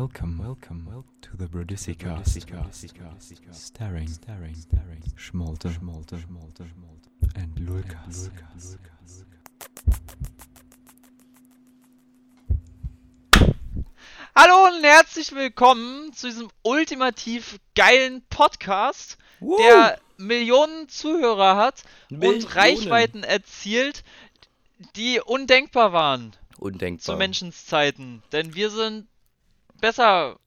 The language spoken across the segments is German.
Welcome, welcome, welcome to the Brudisi cast. Staring, staring, staring. Schmolte, schmolte, schmolte, schmolte. And Lukas. Hallo und herzlich willkommen zu diesem ultimativ geilen Podcast, der Millionen Zuhörer hat Millionen. und Reichweiten erzielt, die undenkbar waren Undenkbar. zu Menschenszeiten. Denn wir sind besser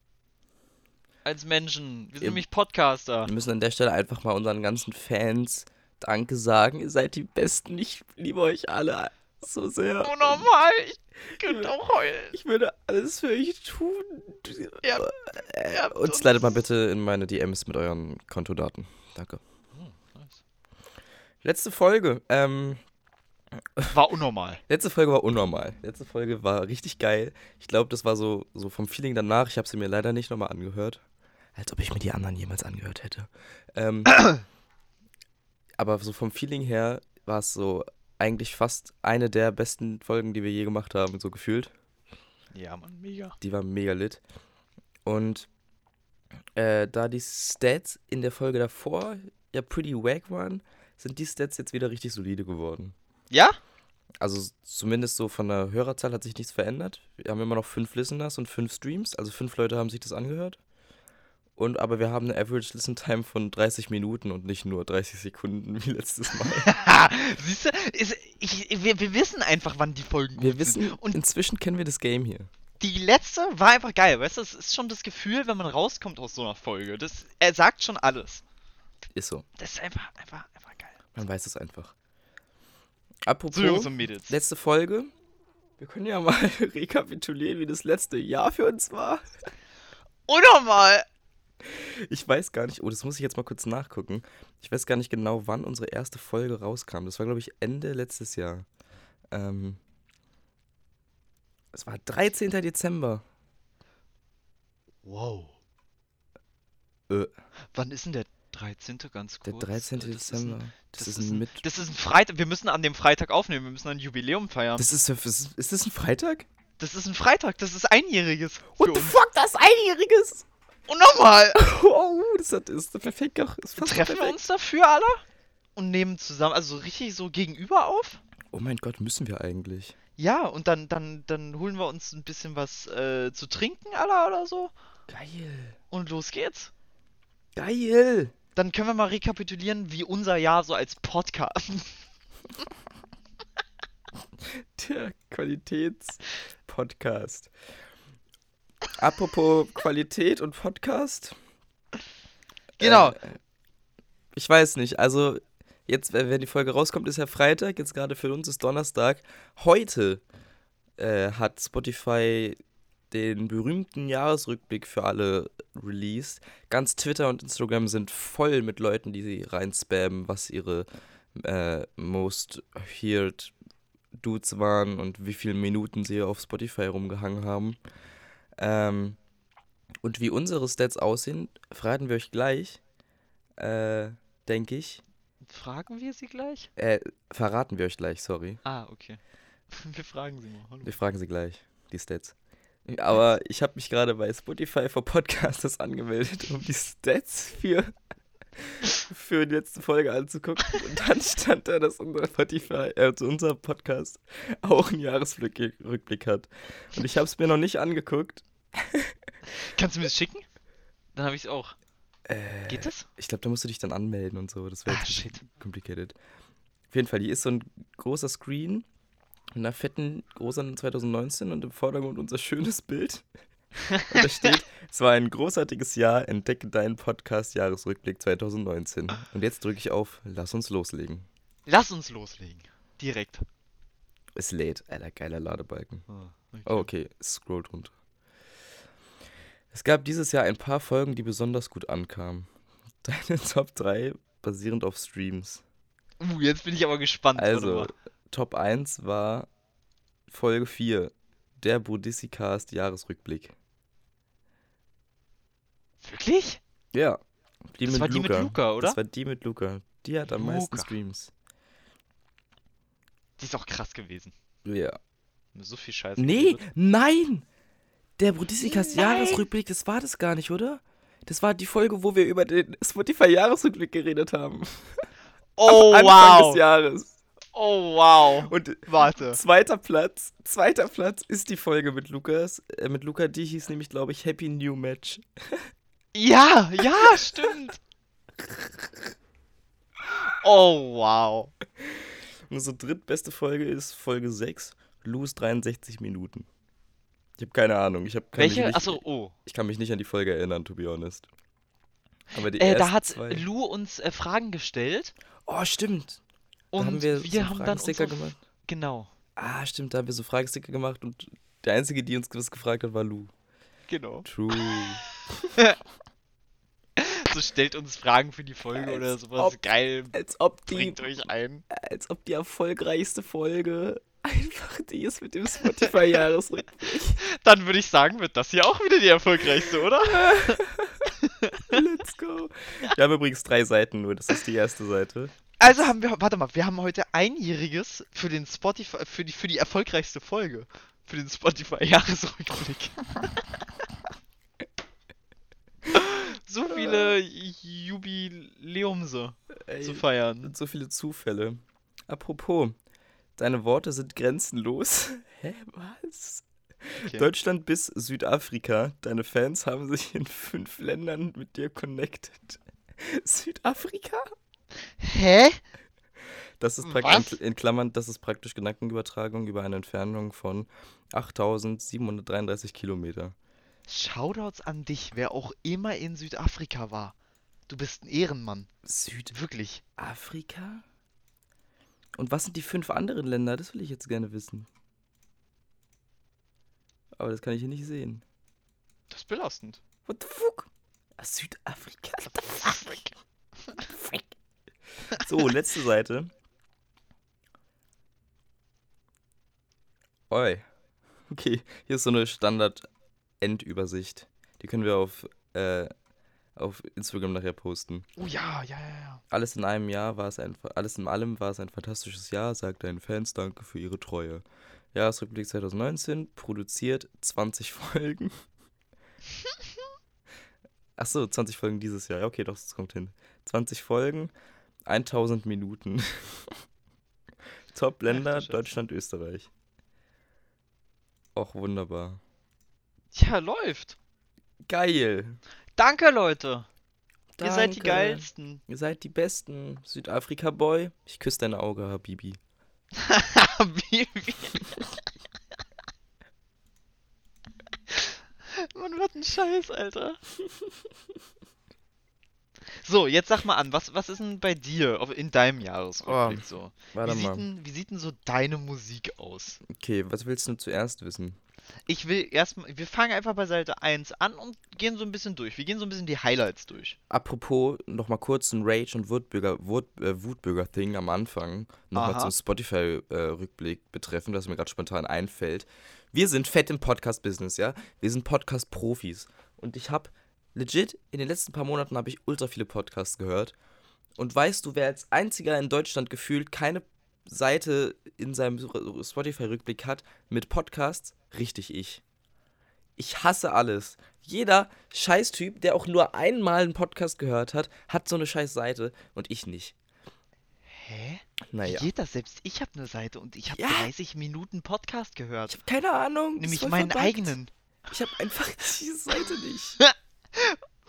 als Menschen. Wir sind nämlich Podcaster. Wir müssen an der Stelle einfach mal unseren ganzen Fans Danke sagen. Ihr seid die Besten. Ich liebe euch alle so sehr. Oh normal, ich könnte auch heulen. Ich würde alles für euch tun. Ja, habt uns mal bitte in meine DMs mit euren Kontodaten. Danke. Letzte Folge. Ähm, War unnormal. letzte Folge war unnormal. Letzte Folge war richtig geil. Ich glaube, das war so, so vom Feeling danach. Ich habe sie mir leider nicht nochmal angehört. Als ob ich mir die anderen jemals angehört hätte. Ähm, aber so vom Feeling her war es so eigentlich fast eine der besten Folgen, die wir je gemacht haben, so gefühlt. Ja, Mann, mega. Die war mega lit. Und äh, da die Stats in der Folge davor ja pretty wack waren, sind die Stats jetzt wieder richtig solide geworden. Ja? Also zumindest so von der Hörerzahl hat sich nichts verändert. Wir haben immer noch fünf Listeners und fünf Streams. Also fünf Leute haben sich das angehört. Und aber wir haben eine Average Listen Time von 30 Minuten und nicht nur 30 Sekunden wie letztes Mal. Siehst du, ist, ich, wir, wir wissen einfach, wann die Folgen Wir wissen, sind. Und inzwischen kennen wir das Game hier. die letzte war einfach geil, weißt du? Das ist schon das Gefühl, wenn man rauskommt aus so einer Folge. Das, er sagt schon alles. Ist so. Das ist einfach, einfach, einfach geil. Man weiß es einfach. Apropos, letzte Folge. Wir können ja mal rekapitulieren, wie das letzte Jahr für uns war. Unnormal! Ich weiß gar nicht, oh, das muss ich jetzt mal kurz nachgucken. Ich weiß gar nicht genau, wann unsere erste Folge rauskam. Das war, glaube ich, Ende letztes Jahr. Ähm, es war 13. Dezember. Wow. Äh, Wann ist denn der 13. ganz der kurz? 13. Das ist Dezember. ein- das, ist ein Mit. Das ist ein Freitag. Wir müssen an dem Freitag aufnehmen. Wir müssen ein Jubiläum feiern. Das, Das ist, das ist, ist das ein Freitag? ist ein Freitag. Das ist einjähriges. What the uns. fuck, das ist einjähriges! Unnormal! Oh, das hat- ist perfekt. Auch, ist Treffen wir perfekt. uns dafür alle? Und nehmen zusammen, also richtig so gegenüber auf? Oh mein Gott, müssen wir eigentlich? Ja, und dann, dann, dann holen wir uns ein bisschen was äh, zu trinken, aller oder so. Geil. Und los geht's. Geil. Dann können wir mal rekapitulieren, wie unser Jahr so als Podcast. Der Qualitätspodcast. Apropos Qualität und Podcast. Genau. Äh, ich weiß nicht, also jetzt, äh, wenn die Folge rauskommt, ist ja Freitag, jetzt gerade für uns ist Donnerstag. Heute äh, hat Spotify den berühmten Jahresrückblick für alle released. Ganz Twitter und Instagram sind voll mit Leuten, die sie reinspammen, was ihre äh, most heard Dudes waren und wie viele Minuten sie auf Spotify rumgehangen haben. Ähm, und wie unsere Stats aussehen, verraten wir euch gleich, äh, denke ich. Fragen wir sie gleich? Äh, verraten wir euch gleich, sorry. Ah, okay. Wir fragen sie mal. Hallo. Wir fragen sie gleich, die Stats. Aber ich habe mich gerade bei Spotify for Podcasters angemeldet, um die Stats für, für die letzte Folge anzugucken. Und dann stand da, dass unser Spotify, äh, also unser Podcast auch einen Jahresrückblick Rückblick hat. Und ich habe es mir noch nicht angeguckt. Kannst du mir das schicken? Dann habe ich es auch. Äh, Geht das? Ich glaube, da musst du dich dann anmelden und so. Das wäre Ah, complicated. Auf jeden Fall, hier ist so ein großer Screen mit einer fetten großen 2019 und im Vordergrund unser schönes Bild. Und da steht, es war ein großartiges Jahr, entdecke deinen Podcast Jahresrückblick 2019. Und jetzt drücke ich auf, lass uns loslegen. Lass uns loslegen. Direkt. Es lädt, alter, geiler Ladebalken. Ah, okay. Oh, okay, es scrollt runter. Es gab dieses Jahr ein paar Folgen, die besonders gut ankamen. Deine Top 3 basierend auf Streams. Uh, jetzt bin ich aber gespannt. Also. Top 1 war Folge 4, der Budissicast Jahresrückblick. Wirklich? Ja, die Das mit war die mit Luca. Luca, oder? Das war die mit Luca. Die hat am meisten Luca. Streams. Die ist auch krass gewesen. Ja. So viel Scheiße. Nee, geredet. nein! Der Brudisticast Nein. Jahresrückblick, das war das gar nicht, oder? Das war die Folge, wo wir über den Spotify-Jahresrückblick geredet haben. Oh, Anfang wow. des Jahres. Oh, wow. Und Warte. zweiter Platz, zweiter Platz ist die Folge mit Lukas, äh, mit Luca, die hieß nämlich, glaube ich, Happy New Match. Ja, ja, stimmt. Oh, wow. Und unsere drittbeste Folge ist Folge 6, Lou's 63 Minuten. Ich habe keine Ahnung, ich, hab, kann mich Welche? nicht, Achso, oh. ich kann mich nicht an die Folge erinnern, to be honest. Aber die Äh, da hat zwei... Lou uns äh, Fragen gestellt Oh, stimmt. Und haben wir, wir, so haben dann unsere- gemacht. Genau, Ah, stimmt, da haben wir so Fragesticker gemacht und der Einzige, die uns was gefragt hat, war Lou. genau. True. So stellt uns Fragen für die Folge oder Als sowas. ob- Geil, Als ob die, bringt euch ein. als ob die erfolgreichste Folge einfach die ist mit dem Spotify-Jahresrückblick. Dann würde ich sagen, wird das hier auch wieder die erfolgreichste, oder? Let's go. Wir haben übrigens drei Seiten nur, das ist die erste Seite. Also haben wir, warte mal, wir haben heute einjähriges für den Spotify, für die, für die erfolgreichste Folge. Für den Spotify-Jahresrückblick. so viele Jubiläumse Ey, zu feiern. sind so viele Zufälle. Apropos, deine Worte sind grenzenlos. Hä, was? Okay. Deutschland bis Südafrika. Deine Fans haben sich in fünf Ländern mit dir connected. Südafrika? Hä? Das ist praktisch in Klammern, das ist praktisch Gedankenübertragung über eine Entfernung von 8733 Kilometer. Shoutouts an dich, wer auch immer in Südafrika war. Du bist ein Ehrenmann. Wirklich. Südafrika? Und was sind die fünf anderen Länder? Das will ich jetzt gerne wissen. Aber das kann ich hier nicht sehen. Das ist belastend. What the fuck? Ah, Südafrika? What the fuck? So, letzte Seite. Oi. Okay, hier ist so eine Standard-Endübersicht. Die können wir auf, äh, auf Instagram nachher posten. Oh ja, ja, ja, ja. Alles in einem Jahr war es ein, alles in allem war es ein fantastisches Jahr, sagt deinen Fans danke für ihre Treue. Jahresrückblick 2019, produziert 20 Folgen. Achso, 20 Folgen dieses Jahr. Ja, okay, doch, das kommt hin. 20 Folgen, 1000 Minuten. Top-Länder. Deutschland, Österreich. Och, wunderbar. Ja, läuft. Geil. Danke, Leute. Ihr seid die Danke. geilsten. Ihr seid die Besten. Südafrika-Boy. Ich küsse dein Auge, Habibi. wie. Man wird ein Scheiß, Alter. So, jetzt sag mal an, was, was ist denn bei dir auf, in deinem Jahresrückblick Oh, so? Warte Wie sieht, mal. denn, wie sieht denn so deine Musik aus? Okay, was willst du zuerst wissen? Ich will erstmal, wir fangen einfach bei Seite 1 an und gehen so ein bisschen durch. Wir gehen so ein bisschen die Highlights durch. Apropos, nochmal kurz ein Rage- und Wutbürger, Wut, äh, Wutbürger-Thing am Anfang. Nochmal zum Spotify-Rückblick betreffend, was mir gerade spontan einfällt. Wir sind fett im Podcast-Business, ja? Wir sind Podcast-Profis. Und ich habe legit, in den letzten paar Monaten habe ich ultra viele Podcasts gehört. Und weißt du, wer als einziger in Deutschland gefühlt keine Seite in seinem Spotify-Rückblick hat mit Podcasts? Richtig ich. Ich hasse alles. Jeder Scheißtyp, der auch nur einmal einen Podcast gehört hat, hat so eine scheiß Seite und ich nicht. Hä? Naja. Wie geht das? Selbst ich habe eine Seite und ich habe Ja. 30 Minuten Podcast gehört. Ich habe keine Ahnung. Nämlich meinen verbuggt. eigenen. Ich habe einfach diese Seite nicht.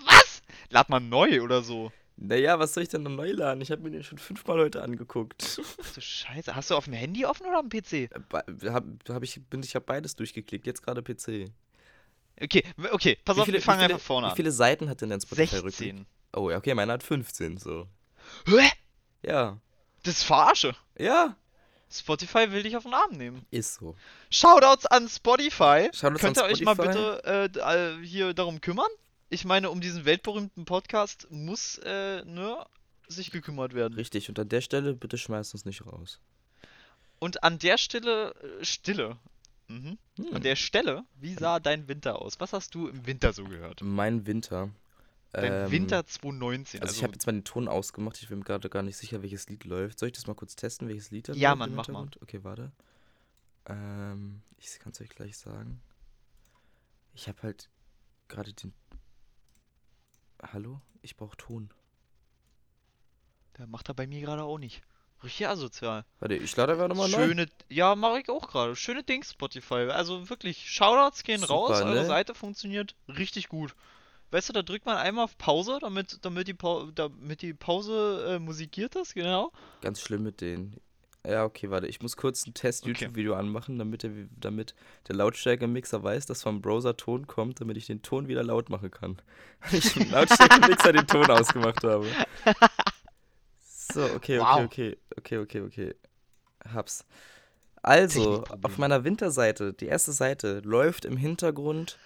Was? Lad mal neu oder so. Naja, was soll ich denn noch neu laden? Ich habe mir den schon fünfmal heute angeguckt. Ach du Scheiße. Hast du auf dem Handy offen oder am PC? Ba- hab, hab ich bin, ich habe beides durchgeklickt, jetzt gerade PC. Okay, okay, pass auf, wir fangen wie viele, einfach vorne Wie an. viele Seiten hat denn dein Spotify-Rückblick? 16. Oh, ja, okay, meiner hat 15, so. Hä? Ja. Das ist Verarsche. Ja, Spotify will dich auf den Arm nehmen. ist so. Shoutouts an Spotify. Shoutouts Könnt ihr euch mal Spotify. bitte äh, äh, hier darum kümmern? Ich meine, um diesen weltberühmten Podcast muss äh, ne, sich gekümmert werden. Richtig, und an der Stelle bitte schmeißt uns nicht raus. Und an der Stelle, äh, Stille. Mhm. Hm. An der Stelle, wie sah dein Winter aus? Was hast du im Winter so gehört? Mein Winter. Dein ähm, Winter 2019. Also, ich habe jetzt mal den Ton ausgemacht. Ich bin mir gerade gar nicht sicher, welches Lied läuft. Soll ich das mal kurz testen, welches Lied da Ja, läuft Mann, mach mal. Okay, warte. Ähm, ich kann es euch gleich sagen. Ich habe halt gerade den. Hallo? Ich brauche Ton. Der macht er bei mir gerade auch nicht. Richtig asozial. Warte, ich lade einfach nochmal neu. Schöne, ja, mache ich auch gerade. Schöne Dings, Spotify. Also wirklich, Shoutouts gehen Super, raus. Eure ne? Seite funktioniert richtig gut. Weißt du, da drückt man einmal auf Pause, damit, damit die, Pau damit die Pause äh, musikiert ist, genau. Ganz schlimm mit denen. Ja, okay, warte. Ich muss kurz ein Okay. Test-YouTube-Video anmachen, damit der, damit der Lautstärke-Mixer weiß, dass vom Browser Ton kommt, damit ich den Ton wieder laut machen kann. Weil ich im Lautstärke-Mixer den Ton ausgemacht habe. So, okay, okay, Wow. okay, okay, okay, okay. Hab's. Also, auf meiner Winterseite, die erste Seite, läuft im Hintergrund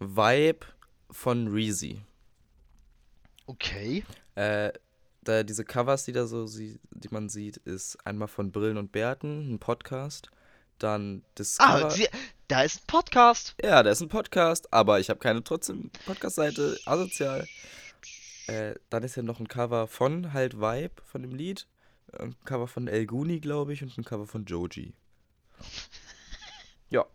Vibe von Reezy. Okay. Äh, da diese Covers, die da so, sie, die man sieht, ist einmal von Brillen und Bärten, ein Podcast. Dann das Ah, Cover. sie, da ist ein Podcast. Ja, da ist ein Podcast, aber ich habe keine trotzdem Podcast-Seite, asozial. Äh, dann ist ja noch ein Cover von halt Vibe, von dem Lied. Ein Cover von El Guni, glaube ich, und ein Cover von Joji. Ja,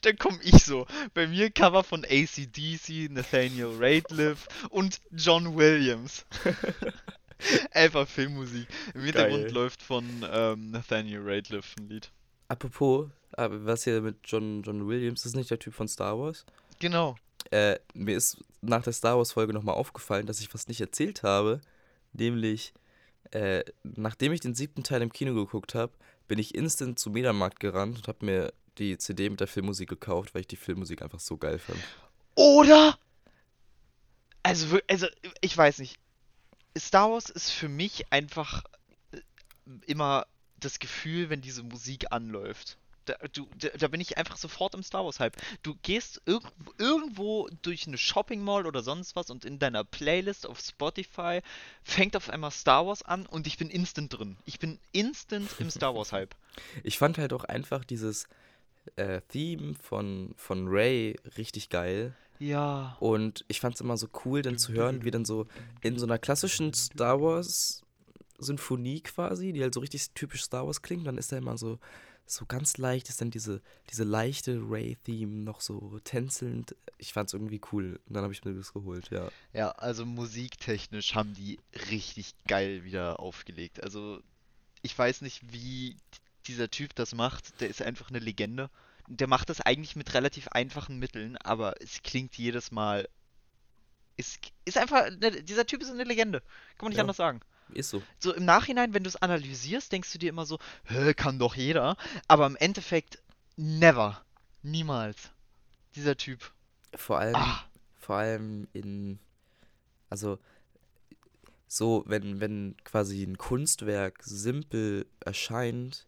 Da komm ich so. Bei mir Cover von ACDC, Nathaniel Rateliff und John Williams. Einfach Filmmusik. Im Hintergrund Geil. läuft von ähm, Nathaniel Rateliff ein Lied. apropos, aber was hier mit John, John Williams, das ist nicht der Typ von Star Wars. Genau. Äh, mir ist nach der Star Wars-Folge nochmal aufgefallen, dass ich was nicht erzählt habe. Nämlich, äh, nachdem ich den siebten Teil im Kino geguckt habe, bin ich instant zum Mediamarkt gerannt und habe mir die CD mit der Filmmusik gekauft, weil ich die Filmmusik einfach so geil fand. Oder? Also, also, ich weiß nicht. Star Wars ist für mich einfach äh, immer das Gefühl, wenn diese Musik anläuft. Da, du, da, da bin ich einfach sofort im Star Wars-Hype. Du gehst irg irgendwo durch eine Shopping Mall oder sonst was und in deiner Playlist auf Spotify fängt auf einmal Star Wars an und ich bin instant drin. Ich bin instant im Star Wars-Hype. Ich fand halt auch einfach dieses äh, Theme von, von Ray richtig geil. Ja. Und ich fand es immer so cool, dann zu hören, wie dann so in so einer klassischen Star Wars Sinfonie quasi, die halt so richtig typisch Star Wars klingt, dann ist da immer so, so ganz leicht, ist dann diese, diese leichte Ray-Theme noch so tänzelnd. Ich fand es irgendwie cool. Und dann habe ich mir das geholt, ja. Ja, also musiktechnisch haben die richtig geil wieder aufgelegt. Also ich weiß nicht, wie dieser Typ das macht. Der ist einfach eine Legende. Der macht das eigentlich mit relativ einfachen Mitteln, aber es klingt jedes Mal. Es ist einfach, ne, dieser Typ ist eine Legende. Kann man nicht Ja. anders sagen. Ist so. So im Nachhinein, wenn du es analysierst, denkst du dir immer so, Hä, kann doch jeder. Aber im Endeffekt, never. Niemals. Dieser Typ. Vor allem, Ah. vor allem in, also so, wenn, wenn quasi ein Kunstwerk simpel erscheint,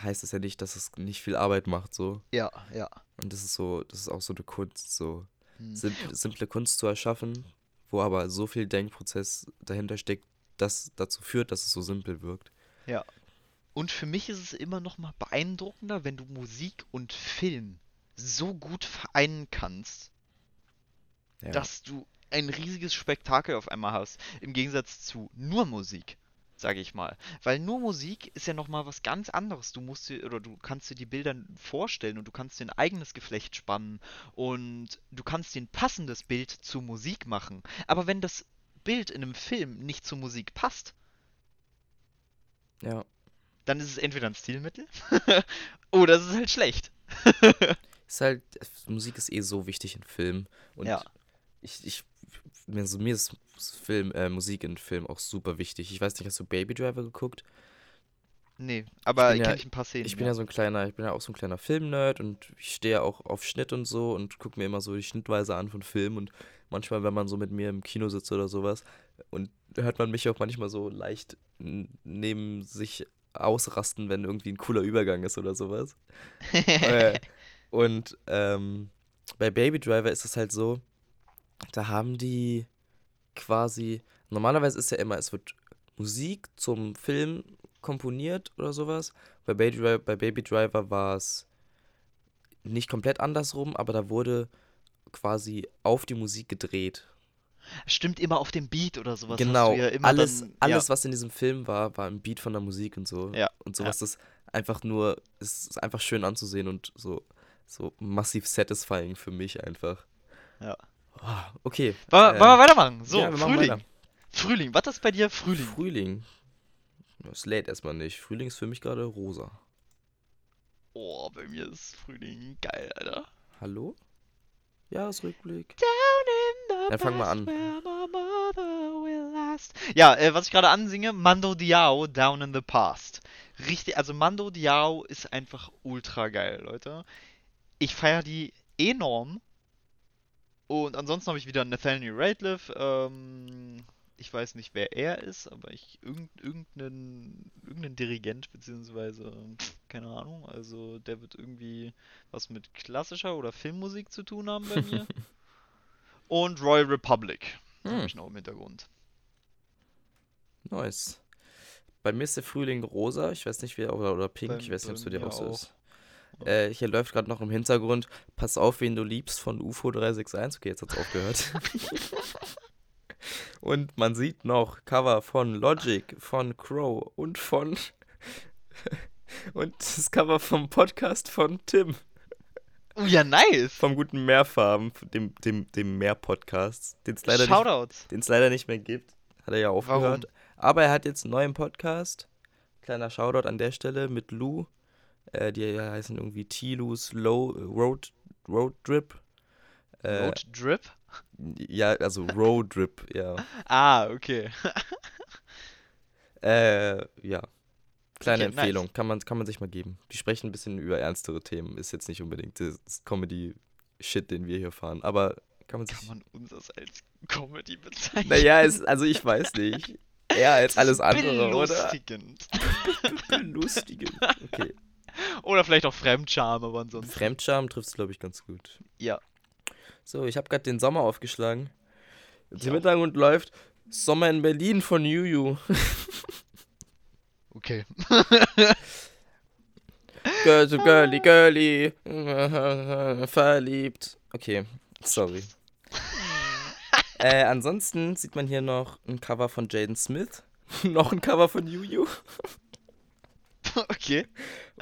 heißt das ja nicht, dass es nicht viel Arbeit macht, so. Ja, ja. Und das ist so, das ist auch so eine Kunst, so Hm. simple, simple Kunst zu erschaffen, wo aber so viel Denkprozess dahinter steckt, das dazu führt, dass es so simpel wirkt. Ja. Und für mich ist es immer noch mal beeindruckender, wenn du Musik und Film so gut vereinen kannst, Ja. dass du ein riesiges Spektakel auf einmal hast. Im Gegensatz zu nur Musik, sage ich mal. Weil nur Musik ist ja noch mal was ganz anderes. Du musst dir oder du kannst dir die Bilder vorstellen und du kannst dir ein eigenes Geflecht spannen und du kannst dir ein passendes Bild zur Musik machen. Aber wenn das Bild in einem Film nicht zur Musik passt, ja. dann ist es entweder ein Stilmittel oder es ist halt schlecht. Ist halt, Musik ist eh so wichtig in Filmen. Und Ja. Ich, ich, mir, so, mir ist Film, äh, Musik in Film auch super wichtig. Ich weiß nicht, hast du Baby Driver geguckt? Nee, aber bin ja- kenne ich ein paar Szenen. Ich bin ja so ein kleiner, ich bin ja auch so ein kleiner Filmnerd und ich stehe auch auf Schnitt und so und gucke mir immer so die Schnittweise an von Filmen und manchmal, wenn man so mit mir im Kino sitzt oder sowas und hört man mich auch manchmal so leicht neben sich ausrasten, wenn irgendwie ein cooler Übergang ist oder sowas. äh, und ähm, bei Baby Driver ist es halt so, da haben die quasi, normalerweise ist ja immer, es wird Musik zum Film komponiert oder sowas. Bei Baby Driver, bei Baby Driver war es nicht komplett andersrum, aber da wurde quasi auf die Musik gedreht. Stimmt immer auf dem Beat oder sowas. genau, ja immer alles, dann, alles, was in diesem Film war, war im Beat von der Musik und so. Ja, Und sowas ist einfach nur, es ist einfach schön anzusehen und so so massiv satisfying für mich einfach. Ja. Ah, okay. Wollen wir, ähm, wollen wir weitermachen? So, ja, wir Frühling. weiter. Frühling. Was ist bei dir Frühling? Frühling. Das lädt erstmal nicht. Frühling ist für mich gerade rosa. Oh, bei mir ist Frühling geil, Alter. Hallo? Jahresrückblick. Down in the Dann fang mal an. Ja, äh, was ich gerade ansinge, Mando Diao, Down in the Past. Richtig, also Mando Diao ist einfach ultra geil, Leute. Ich feiere die enorm. Und ansonsten habe ich wieder Nathaniel Rateliff. Ähm, ich weiß nicht, wer er ist, aber ich irgend, irgendeinen, irgendeinen Dirigent, beziehungsweise, keine Ahnung. Also der wird irgendwie was mit klassischer oder Filmmusik zu tun haben bei mir. Und Royal Republic. Hm. Habe ich noch im Hintergrund. Nice. Bei mir ist der Frühling rosa. Ich weiß nicht, wie oder, oder pink. Bei- ich weiß nicht, ob es bei dir auch so ist. Äh, hier läuft gerade noch im Hintergrund Pass auf, wen du liebst von UFO 361. Okay, jetzt hat's aufgehört. und man sieht noch Cover von Logic, von Crow und von. und das Cover vom Podcast von Tim. Oh ja, nice! Vom guten Meerfarben, dem, dem, dem Meer-Podcast, den es leider, nicht- leider nicht mehr gibt. Hat er ja aufgehört. Aber er hat jetzt einen neuen Podcast. Kleiner Shoutout an der Stelle mit Lou. Äh, die heißen irgendwie T-Lou's Low Road, Road Drip. Äh, Road Drip? Ja, also Road Drip, ja. Ah, okay. Äh, ja. Kleine Okay, nice. Empfehlung, kann, man, kann man sich mal geben. Die sprechen ein bisschen über ernstere Themen. Ist jetzt nicht unbedingt das Comedy-Shit, den wir hier fahren. Aber kann man sich. Kann man uns das als Comedy bezeichnen? Naja, es, also ich weiß nicht. Eher als alles andere, oder? Belustigend. Belustigend. Okay. Oder vielleicht auch Fremdscham, aber ansonsten. Fremdscham trifft es, glaube ich, ganz gut. Ja. So, ich habe gerade den Sommer aufgeschlagen. Ja. Im Hintergrund läuft Sommer in Berlin von Juju. Okay. Girl to girly, girly. Verliebt. Okay, sorry. Äh, ansonsten sieht man hier noch ein Cover von Jaden Smith. noch ein Cover von Juju. Okay.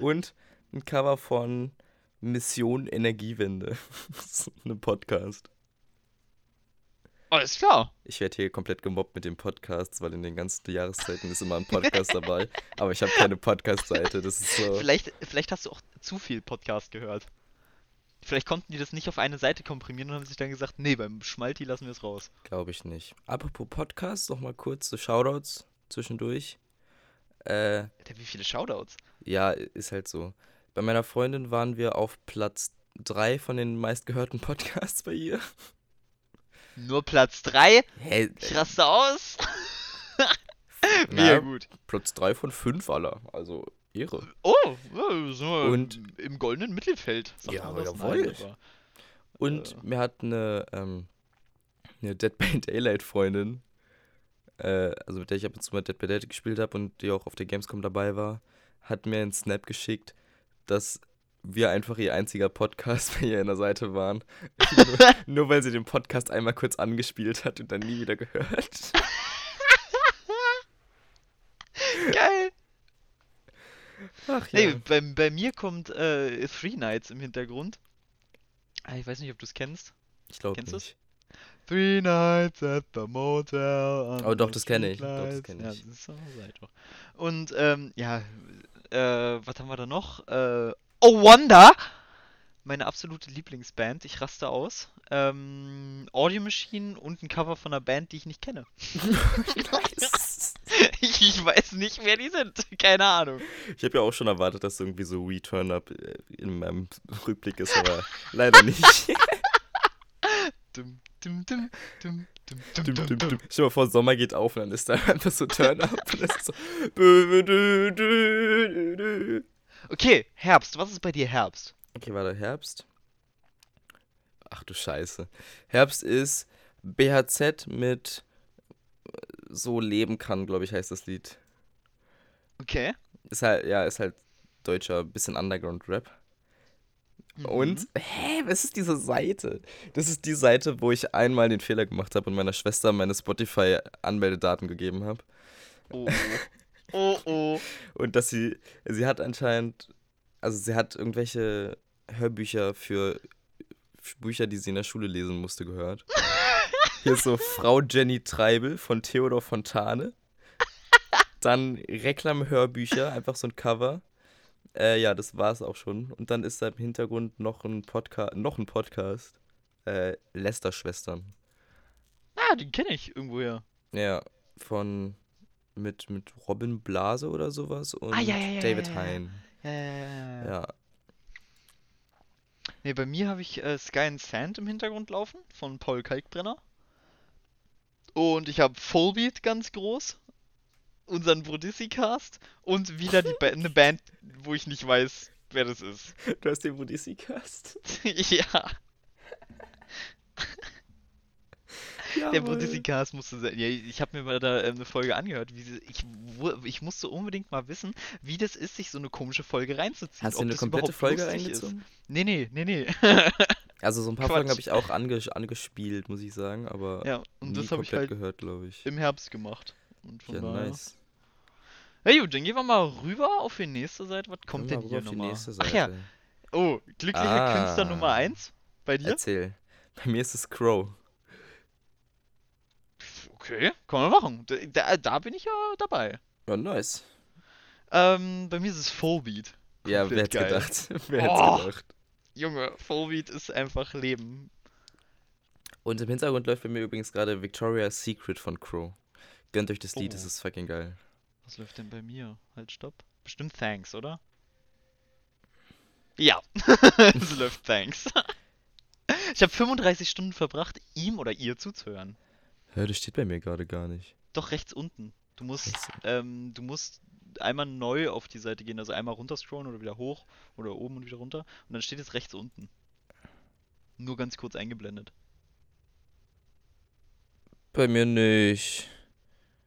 Und ein Cover von Mission Energiewende. das ist ein Podcast. Alles klar. Ich werde hier komplett gemobbt mit den Podcasts, weil in den ganzen Jahreszeiten ist immer ein Podcast dabei. Aber ich habe keine Podcast-Seite. Das ist so. Vielleicht, vielleicht hast du auch zu viel Podcast gehört. Vielleicht konnten die das nicht auf eine Seite komprimieren und haben sich dann gesagt, nee, beim Schmalti lassen wir es raus. Glaube ich nicht. Apropos Podcasts, noch mal kurz so Shoutouts zwischendurch. Äh, Alter, wie viele Shoutouts? ja, ist halt so. Bei meiner Freundin waren wir auf Platz 3 von den meistgehörten Podcasts bei ihr. Nur Platz 3? Hey, Ich raste aus. Mega gut. Platz 3 von 5 aller. Also Ehre. Oh, sind wir Und- im goldenen Mittelfeld. Sagt Ja, das? jawohl. Aber- Und Äh. mir hat eine, ähm, eine Dead by Daylight Freundin, äh, also mit der ich ab und zu mal Dead by Daylight gespielt habe und die auch auf der Gamescom dabei war, hat mir einen Snap geschickt, dass wir einfach ihr einziger Podcast bei ihr in der Seite waren. nur, nur weil sie den Podcast einmal kurz angespielt hat und dann nie wieder gehört. Geil. Ach Hey, bei, bei mir kommt äh, Three Nights im Hintergrund. Ah, Ich weiß nicht, ob du es kennst. ich glaube nicht. Three Nights at the Motel. Oh, doch, das kenn ich. Doch, das Streetlights. kenn Ja, ich. das ist Seite. Und, ähm, ja, äh, was haben wir da noch? Äh, oh, Wonder! Meine absolute Lieblingsband. Ich raste aus. Ähm, Audio Machine und ein Cover von einer Band, die ich nicht kenne. ich, ich weiß nicht, wer die sind. Keine Ahnung. Ich habe ja auch schon erwartet, dass irgendwie so Return Up äh, in meinem Rückblick ist, aber leider nicht. Dum, dum, dum, dum, dum, dum, Dum. Stell dir mal vor, Sommer geht auf und dann ist da einfach so Turn Up und das ist so. Okay, Herbst. Was ist bei dir Herbst? Okay, warte, Herbst. Ach du Scheiße. Herbst ist BHZ mit So leben kann, glaube ich, heißt das Lied. Okay. Ist halt, ja, ist halt deutscher, bisschen Underground-Rap. Und, hä, was ist diese Seite? Das ist die Seite, wo ich einmal den Fehler gemacht habe und meiner Schwester meine Spotify-Anmeldedaten gegeben habe. Oh, oh. oh, oh. Und dass sie, sie hat anscheinend, also sie hat irgendwelche Hörbücher für Bücher, die sie in der Schule lesen musste, gehört. Hier ist so Frau Jenny Treibel von Theodor Fontane. Dann Reklam-Hörbücher, einfach so ein Cover. Äh, ja, das war's auch schon. Und dann ist da im Hintergrund noch ein Podcast, noch ein Podcast. Äh, Lester-Schwestern. Ah, den kenne ich irgendwoher. Ja, von mit, mit Robin Blase oder sowas und Ah, ja, ja, ja, David. Hein. Ja, ja, ja, ja. Ja. Nee, bei mir habe ich äh, Sky and Sand im Hintergrund laufen von Paul Kalkbrenner. Und ich habe Fullbeat ganz groß. Unseren Brodissi-Cast. Und wieder die ba eine Band, wo ich nicht weiß, wer das ist. Du hast den Budissi-Cast. ja, der Jawohl. Brodissi-Cast musste sein. Ja, ich habe mir mal da ähm, eine Folge angehört. Wie sie, ich, wo, ich musste unbedingt mal wissen, wie das ist, sich so eine komische Folge reinzuziehen. Hast du eine komplette Folge reingezogen? Ist. Nee, nee, nee, nee. Also so ein paar Quatsch. Folgen habe ich auch ange angespielt, muss ich sagen, aber ja, und nie das habe ich komplett halt gehört, glaube ich. im Herbst gemacht. Und von Ja, daher- nice. Ja gut, dann gehen wir mal rüber auf die nächste Seite. Was kommt denn hier nochmal? Ach ja, oh, glücklicher Ah. Künstler Nummer 1 bei dir? Erzähl. Bei mir ist es Crow. Okay, kann man machen. Da, da, bin ich ja dabei. Ja, nice. Ähm, bei mir ist es Fullbeat. Ja, wer hätte gedacht? wer hätte Oh. gedacht? Junge, Fullbeat ist einfach Leben. Und im Hintergrund läuft bei mir übrigens gerade Victoria's Secret von Crow. Gönnt euch das Lied, Oh. das ist fucking geil. Was läuft denn bei mir? Halt, stopp. Bestimmt Thanks, oder? Ja, es läuft Thanks. Ich habe 35 Stunden verbracht, ihm oder ihr zuzuhören. Hör, das steht bei mir gerade gar nicht. Doch rechts unten. Du musst, ähm, du musst einmal neu auf die Seite gehen, also einmal runterscrollen oder wieder hoch oder oben und wieder runter. Und dann steht es rechts unten. Nur ganz kurz eingeblendet. Bei mir nicht.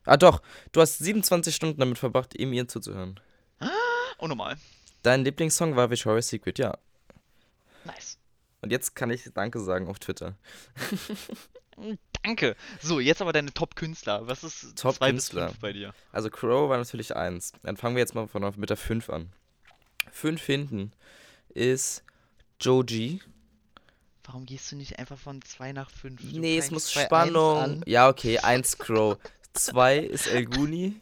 Ah doch, du hast 27 Stunden damit verbracht, ihm ihr zuzuhören. Oh, normal. Dein Lieblingssong war Victoria's Secret, ja. Nice. Und jetzt kann ich Danke sagen auf Twitter. Danke. So, jetzt aber deine Top-Künstler. Was ist Top 2 bis Künstler. 5 bei dir? Also Crow war natürlich eins. Dann fangen wir jetzt mal von, mit der 5 an. 5 hinten ist Joji. Warum gehst du nicht einfach von 2 nach 5? Nee, es muss Spannung. Ja, okay, 1 Crow. 2 ist El Guni.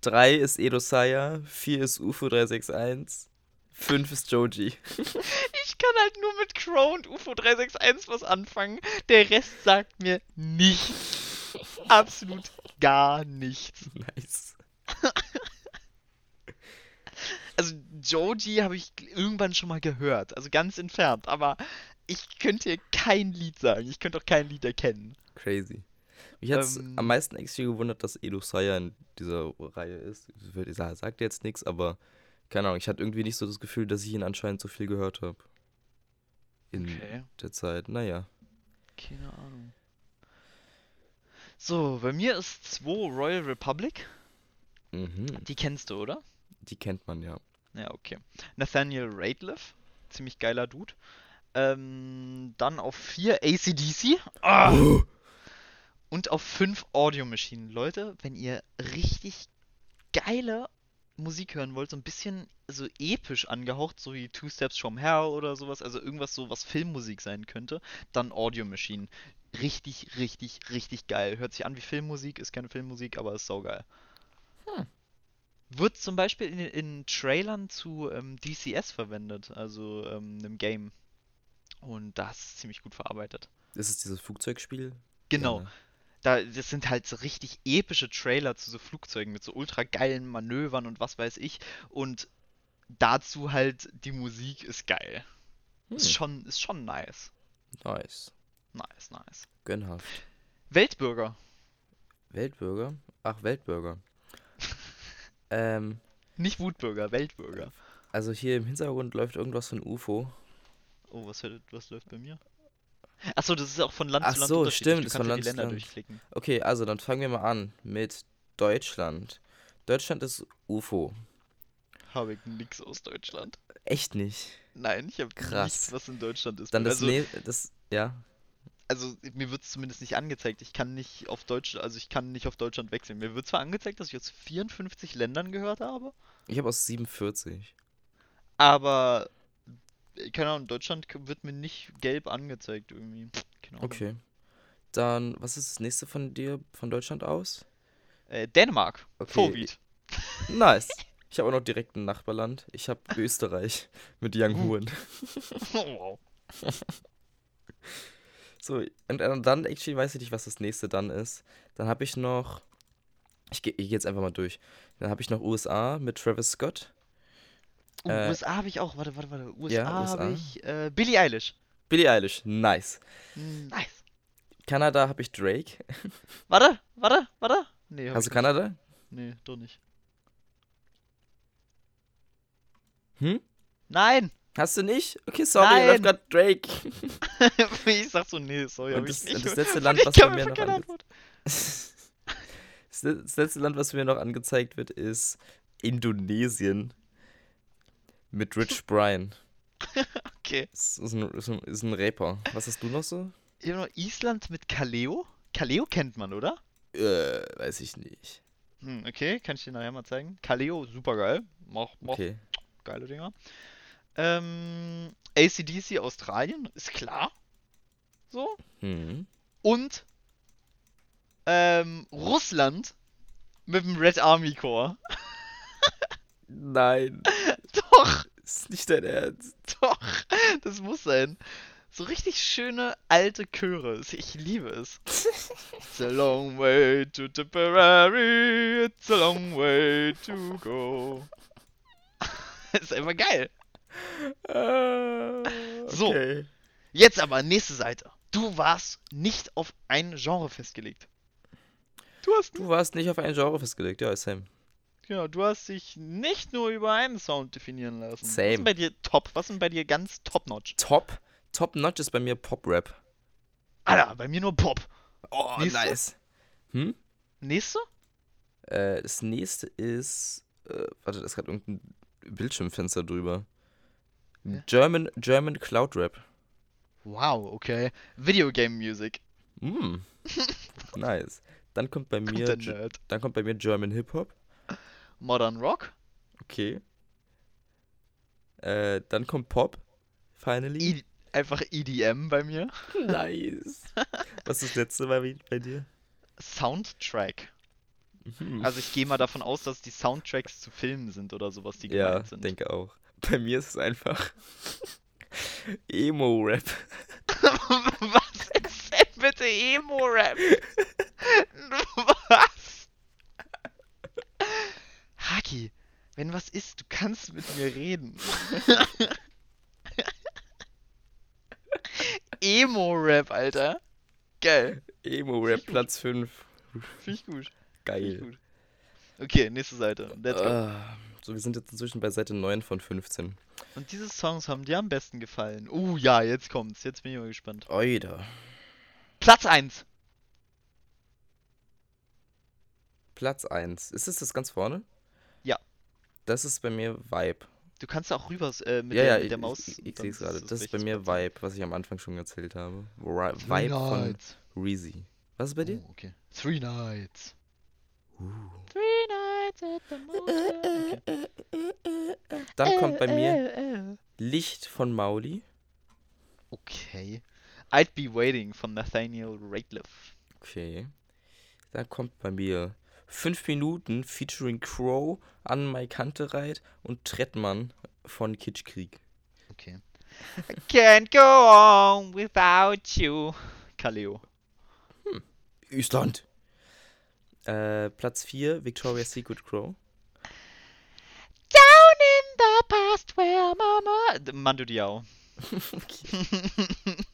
3 ist Edo Saya. 4 ist UFO 361. 5 ist Joji. Ich kann halt nur mit Crow und UFO 361 was anfangen. Der Rest sagt mir nichts. Absolut gar nichts. Nice. Also Joji habe ich irgendwann schon mal gehört, also ganz entfernt, aber ich könnte kein Lied sagen. Ich könnte auch kein Lied erkennen. Crazy. Mich hat es Ähm. am meisten actually gewundert, dass Edo Saya in dieser Reihe ist. Ich sag- sagt jetzt nichts, aber keine Ahnung, ich hatte irgendwie nicht so das Gefühl, dass ich ihn anscheinend so viel gehört habe. In Okay, der Zeit. Naja. keine Ahnung. So, bei mir ist 2 Royal Republic. Mhm. Die kennst du, oder? Die kennt man ja. Ja, okay. Nathaniel Rateliff, ziemlich geiler Dude. Ähm, dann auf 4 ACDC. Ah! Und auf 5 Audio Machine. Leute, wenn ihr richtig geile Musik hören wollt, so ein bisschen so episch angehaucht, so wie Two Steps from Hell oder sowas, also irgendwas so, was Filmmusik sein könnte, dann Audio Machine. Richtig, richtig, richtig geil. Hört sich an wie Filmmusik, ist keine Filmmusik, aber ist saugeil. Hm. Wird zum Beispiel in, in Trailern zu ähm, DCS verwendet, also ähm, einem Game. Und das ist ziemlich gut verarbeitet. Ist es dieses Flugzeugspiel? Genau. Ja, ne? Da, das sind halt so richtig epische Trailer zu so Flugzeugen mit so ultra geilen Manövern und was weiß ich. Und dazu halt die Musik ist geil. Ist Hm. schon, ist schon nice. Nice. Nice, nice. Gönnhaft. Weltbürger. Weltbürger? Ach, Weltbürger. ähm, Nicht Wutbürger, Weltbürger. also hier im Hintergrund läuft irgendwas von UFO. Oh, was, was läuft bei mir? Achso, das ist auch von Land Ach zu Land so, unterschiedlich. stimmt, ist von Land zu Länder Land. durchklicken. Okay, also dann fangen wir mal an mit Deutschland. Deutschland ist UFO. Habe ich nix aus Deutschland. Echt nicht. Nein, ich habe Krass. nichts, was in Deutschland ist. Dann das, also, ne das ja. also mir wird es zumindest nicht angezeigt. Ich kann nicht auf Deutsch, also ich kann nicht auf Deutschland wechseln. Mir wird zwar angezeigt, dass ich aus 54 Ländern gehört habe, Ich habe aus 47. aber keine Ahnung, in Deutschland wird mir nicht gelb angezeigt irgendwie. Okay. Dann, was ist das nächste von dir, von Deutschland aus? Äh, Dänemark. Okay. Vorwied. Nice. Ich habe auch noch direkt ein Nachbarland. Ich habe Österreich mit Young. Huren. wow. So, und dann, actually, weiß ich nicht, was das nächste dann ist. Dann habe ich noch, ich gehe geh jetzt einfach mal durch. Dann habe ich noch USA mit Travis Scott. Uh, Äh, USA habe ich auch. Warte, warte, warte. USA, ja, habe USA. ich äh, Billie Eilish. Billie Eilish, nice. Nice. Kanada habe ich Drake. Warte, warte, warte. Nee, Hast du nicht. Kanada? Nee, doch nicht. Hm? Nein! Hast du nicht? Okay, sorry, Nein. läuft grad Drake. ich sag so, nee, sorry, Und hab das- ich nicht. das letzte Land, was mir mir noch das letzte Land, was mir noch angezeigt wird, ist Indonesien mit Rich Brian. Okay. Das ist ein, ist, ein, ist ein Rapper. Was hast du noch so? Ich hab noch Island mit Kaleo. Kaleo kennt man, oder? Äh, weiß ich nicht. Hm, okay, kann ich dir nachher mal zeigen. Kaleo, super geil. Mach, mach Okay. geile Dinger. Ähm, ACDC Australien, ist klar. So. Hm. Und ähm, Russland mit dem Red Army Corps. Nein, Doch, ist nicht dein Ernst. doch, das muss sein. So richtig schöne alte Chöre. Ich liebe es. It's a long way to Tipperary, it's a long way to go. ist einfach geil. So. okay. Jetzt aber nächste Seite. Du warst nicht auf ein Genre festgelegt. Du hast, Du warst nicht auf ein Genre festgelegt, ja, Sam. Genau, du hast dich nicht nur über einen Sound definieren lassen. Was ist Same. bei dir top? Was denn bei dir ganz top-notch? Top, Top Notch ist bei mir Pop-Rap. Alter, bei mir nur Pop. Oh, Nächste? nice. Hm? Nächste? Äh, das nächste ist. Äh, warte, da ist gerade irgendein Bildschirmfenster drüber. Ja. German, German Cloud Rap. Wow, okay. Videogame Music. Mm. nice. Dann kommt bei mir, dann kommt bei mir German Hip Hop. Modern Rock. Okay. Äh, dann kommt Pop. Finally. I einfach EDM bei mir. nice. Was ist das letzte bei, bei dir? Soundtrack. Mhm. Also ich gehe mal davon aus, dass die Soundtracks zu Filmen sind oder sowas, die ja, gemeint sind. denke auch. Bei mir ist es einfach Emo-Rap. Was ist denn bitte Emo-Rap? was? Haki, wenn was ist, du kannst mit mir reden. Emo-Rap, Alter. Geil. Emo-Rap Platz 5. Finde ich gut. Finde ich Geil. gut. Okay, nächste Seite. Let's go. Ah, so, wir sind jetzt inzwischen bei Seite 9 von 15. Und diese Songs haben dir am besten gefallen. Uh, ja, jetzt kommt's. Jetzt bin ich mal gespannt. Oida. Platz 1. Platz 1. Ist es das ganz vorne? Das ist bei mir Vibe. Du kannst auch rüber äh, mit, ja, der, ja, mit der Maus. Ich, ich sehe es gerade. Das ist bei mir. Vibe, was ich am Anfang schon erzählt habe. Ri- Three Vibe von. Reezy. Was ist bei dir? Oh, okay. Three Nights. Uh. Three Nights at the Motel. Okay. Dann kommt bei mir Äh, äh. Licht von Mauli. Okay. I'd Be Waiting von Nathaniel Rateliff. Okay. Dann kommt bei mir 5 Minuten featuring Crow, An Mai Kantereit und Trettmann von Kitschkrieg. Okay. I can't go on without you. Kaleo. Island. Äh, Platz 4, Victoria's Secret Crow. Down in the past where mama... Mando Diao.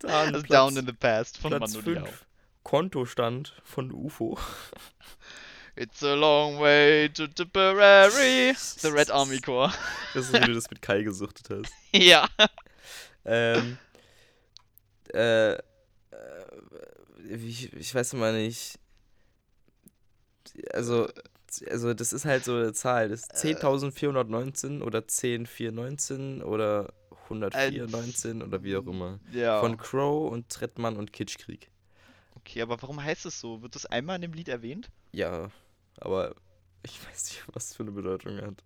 Dann Also Platz, Down in the past von Platz Mando Diao. 5, Kontostand von UFO. It's a long way to Tipperary. The Red Army Corps. Das ist, wie du das mit Kai gesuchtet hast. ja. Ähm, äh, äh, ich, ich weiß immer nicht. Also, also das ist halt so eine Zahl. Das ist 10.419 oder 10.419 oder 10419 oder wie auch immer. Ja. Von Crow und Trettmann und Kitschkrieg. Okay, aber warum heißt es so? Wird das einmal in dem Lied erwähnt? Ja, aber ich weiß nicht, was für eine Bedeutung hat.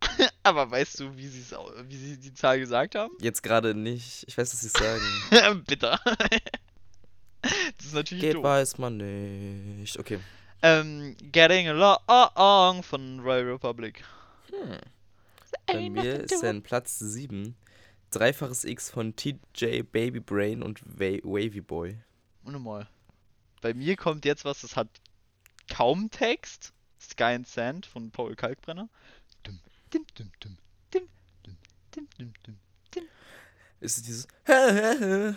Aber weißt du, wie, wie sie die Zahl gesagt haben? Jetzt gerade nicht. Ich weiß, was sie sagen. Bitter. das ist natürlich Geht doof. weiß man nicht. Okay. Ähm, Getting Along von Royal Republic. Hm. Bei mir ist dann Platz 7. Dreifaches X von TJ Baby Brain und Wa Wavy Boy. Und mal. Bei mir kommt jetzt was, das hat kaum Text. Sky and Sand von Paul Kalkbrenner. Ist es dieses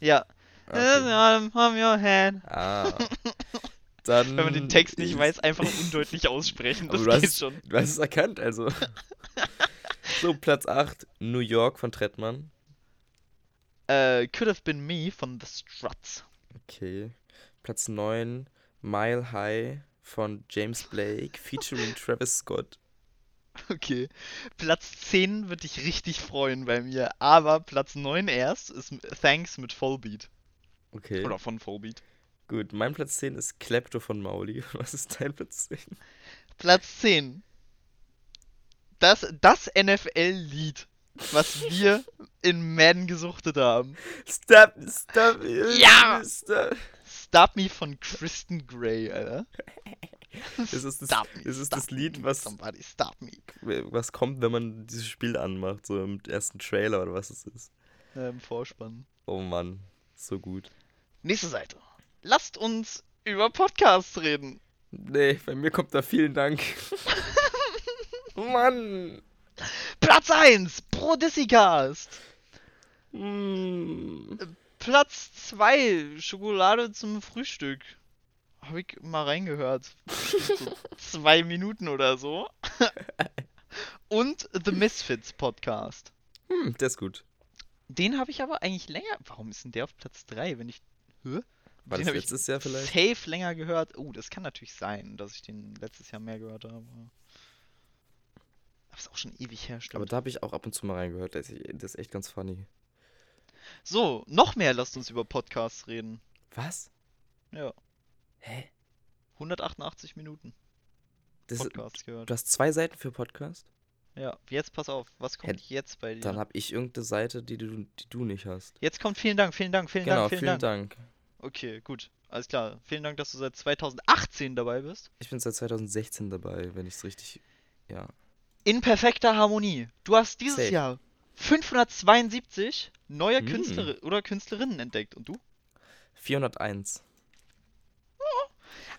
Ja. Okay. I'm your hand. Ah. Dann Wenn man den Text nicht weiß, einfach undeutlich aussprechen. Das du geht hast, schon. Du hast es erkannt, also. so, Platz 8, New York von Trettmann. Uh, could have been me von The Struts. Okay. Platz 9, Mile High von James Blake featuring Travis Scott. Okay. Platz 10 würde ich richtig freuen bei mir. Aber Platz 9 erst ist Thanks mit Fallbeat. Okay. Oder von Fallbeat. Gut, mein Platz 10 ist Klepto von Mauli. Was ist dein Platz 10? Platz 10. Das, das NFL-Lied, was wir in Madden gesuchtet haben. Stop, stop, Ja! Stop. Stop Me von Kristen Grey, Alter. Das ist das, Stop me, das, ist das Lied, was, Somebody stop me. was kommt, wenn man dieses Spiel anmacht, so im ersten Trailer oder was es ist. Äh, Im Vorspann. Oh Mann, so gut. Nächste Seite. Lasst uns über Podcasts reden. Nee, bei mir kommt da vielen Dank. Mann! Platz 1, Prodissicast. Mm. Platz 2, Schokolade zum Frühstück. Habe ich mal reingehört. so zwei Minuten oder so. Und The Misfits Podcast. Hm, der ist gut. Den habe ich aber eigentlich länger. Warum ist denn der auf Platz 3, wenn ich. Hä? War Den das hab ich letztes Jahr vielleicht? Safe länger gehört. Oh, das kann natürlich sein, dass ich den letztes Jahr mehr gehört habe. Aber ist auch schon ewig her, Aber stimmt. da habe ich auch ab und zu mal reingehört. Das ist echt ganz funny. So, noch mehr lasst uns über Podcasts reden. Was? Ja, Hä? 188 Minuten Das ist, Podcasts gehört. du hast zwei Seiten für Podcast? Ja, jetzt pass auf, was kommt jetzt bei dir? Dann habe ich irgendeine Seite, die du, die du nicht hast. Jetzt kommt vielen Dank, vielen Dank, vielen genau, Dank, vielen, vielen Dank. Dank. Okay, gut, alles klar. Vielen Dank, dass du seit 2018 dabei bist. Ich bin seit 2016 dabei, wenn ich es richtig. Ja. In perfekter Harmonie. Du hast dieses Safe. Jahr 572 neue Mm. Künstler oder Künstlerinnen entdeckt. Und du? 401.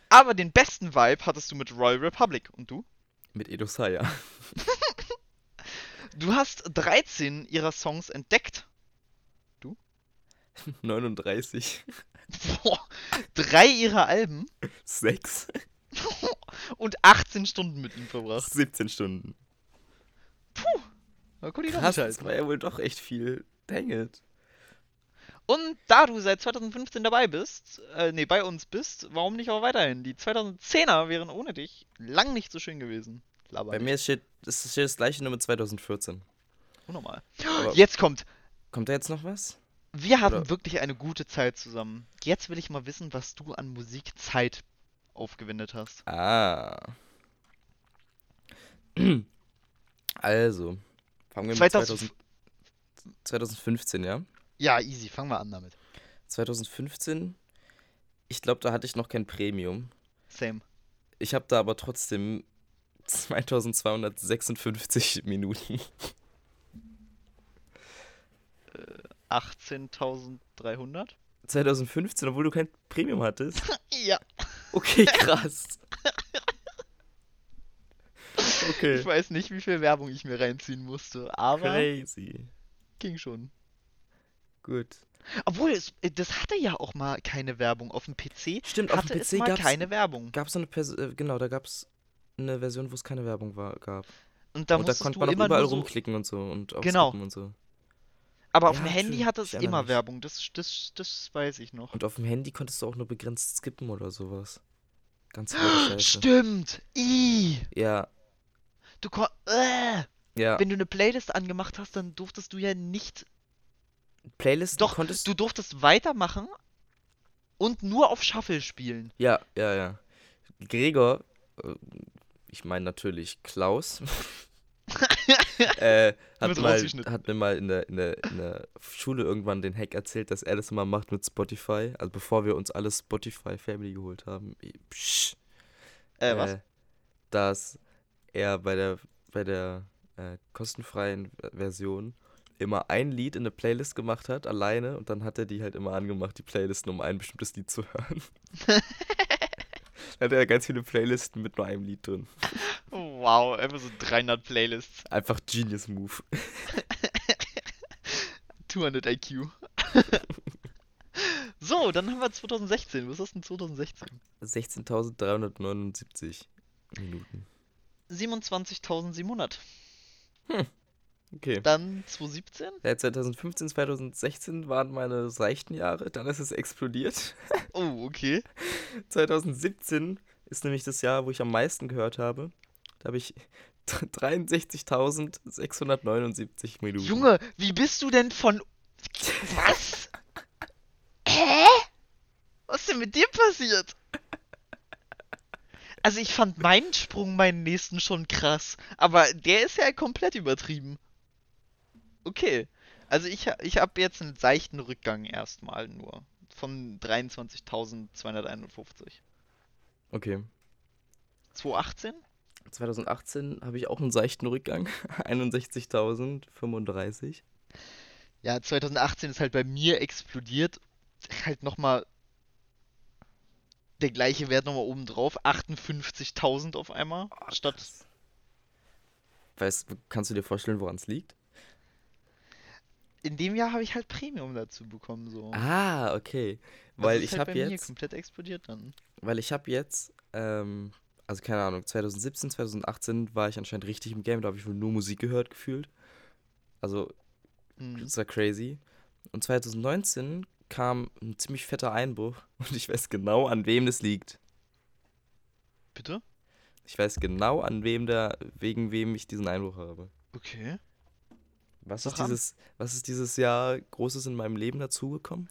Aber den besten Vibe hattest du mit Royal Republic. Und du? Mit Edo Saya. Du hast 13 ihrer Songs entdeckt. 39. Boah, drei ihrer Alben 6. und 18 Stunden mit ihm verbracht. 17 Stunden. Na, guck dir Krass, das war ja wohl doch echt viel. Dang it. Und da du seit 2015 dabei bist, äh, nee, bei uns bist, warum nicht auch weiterhin? Die 2010er wären ohne dich lang nicht so schön gewesen. Laber Bei nicht. mir steht, es steht das gleiche nur mit 2014. Unnormal. Aber Jetzt kommt. kommt da jetzt noch was? Wir haben Oder- wirklich eine gute Zeit zusammen. Jetzt will ich mal wissen, was du an Musikzeit aufgewendet hast. Ah. Also, fangen wir mit 2000 2000, 2015, ja? Ja, easy, fangen wir an damit. 2015, ich glaube, da hatte ich noch kein Premium. Same. Ich habe da aber trotzdem 2256 Minuten. 18.300? 2015, obwohl du kein Premium hattest? Ja. Okay, krass. Okay. Ich weiß nicht, wie viel Werbung ich mir reinziehen musste, aber Crazy. ging schon. Gut. Obwohl, es, äh, das hatte ja auch mal keine Werbung. Auf dem PC Stimmt, auf dem es PC mal gab's, keine Werbung. gab's so eine Pers äh, genau, da gab's eine Version, wo es keine Werbung war, gab. Und da und da konnte man auch immer überall so, rumklicken und so und Genau. Und so. Aber auf Ja, dem Handy hatte es immer mich. Werbung. Das, das, das weiß ich noch. Und auf dem Handy konntest du auch nur begrenzt skippen oder sowas. Ganz. Stimmt. I. Ja, Du äh. ja. Wenn du eine Playlist angemacht hast, dann durftest du ja nicht. Playlist Doch, konntest du durftest weitermachen und nur auf Shuffle spielen. Ja, ja, ja. Gregor, äh, ich meine natürlich Klaus, äh, hat, mal, hat mir mal in der, in, der, in der Schule irgendwann den Hack erzählt, dass er das immer macht mit Spotify. Also bevor wir uns alle Spotify Family geholt haben. Psch, Äh, was? äh, dass er bei der, bei der äh, kostenfreien Version immer ein Lied in eine Playlist gemacht hat, alleine, und dann hat er die halt immer angemacht, die Playlisten, um ein bestimmtes Lied zu hören. Dann hat er ganz viele Playlisten mit nur einem Lied drin. Wow, einfach so 300 Playlists. Einfach Genius Move. 200 IQ. so, dann haben wir 2016. Was ist denn 2016? 16.379 Minuten. 27.700. Okay. Dann 2017? Ja, 2015, 2016 waren meine seichten Jahre, dann ist es explodiert. Oh, okay. 2017 ist nämlich das Jahr, wo ich am meisten gehört habe. Da habe ich 63.679 Minuten. Junge, wie bist du denn von. Was? Hä? Was ist denn mit dir passiert? Also ich fand meinen Sprung, meinen nächsten schon krass. Aber der ist ja komplett übertrieben. Okay. Also ich, ich habe jetzt einen seichten Rückgang erstmal nur. Von 23.251. Okay. 2018? 2018 habe ich auch einen seichten Rückgang. 61.035. Ja, 2018 ist halt bei mir explodiert. Halt nochmal der gleiche Wert nochmal oben drauf. 58.000 auf einmal. Ah, statt. Weißt, kannst du dir vorstellen, woran es liegt? In dem Jahr habe ich halt Premium dazu bekommen, so. Ah, okay. Weil ist ich halt habe jetzt, komplett explodiert dann. weil ich habe jetzt, ähm, also keine Ahnung, 2017, 2018 war ich anscheinend richtig im Game, da habe ich wohl nur Musik gehört gefühlt. Also, Hm. das war crazy. Und 2019 kam ein ziemlich fetter Einbruch und ich weiß genau, an wem das liegt. Bitte? Ich weiß genau, an wem der, wegen wem ich diesen Einbruch habe. Okay. Was Sag ist an. dieses, was ist dieses Jahr Großes in meinem Leben dazugekommen?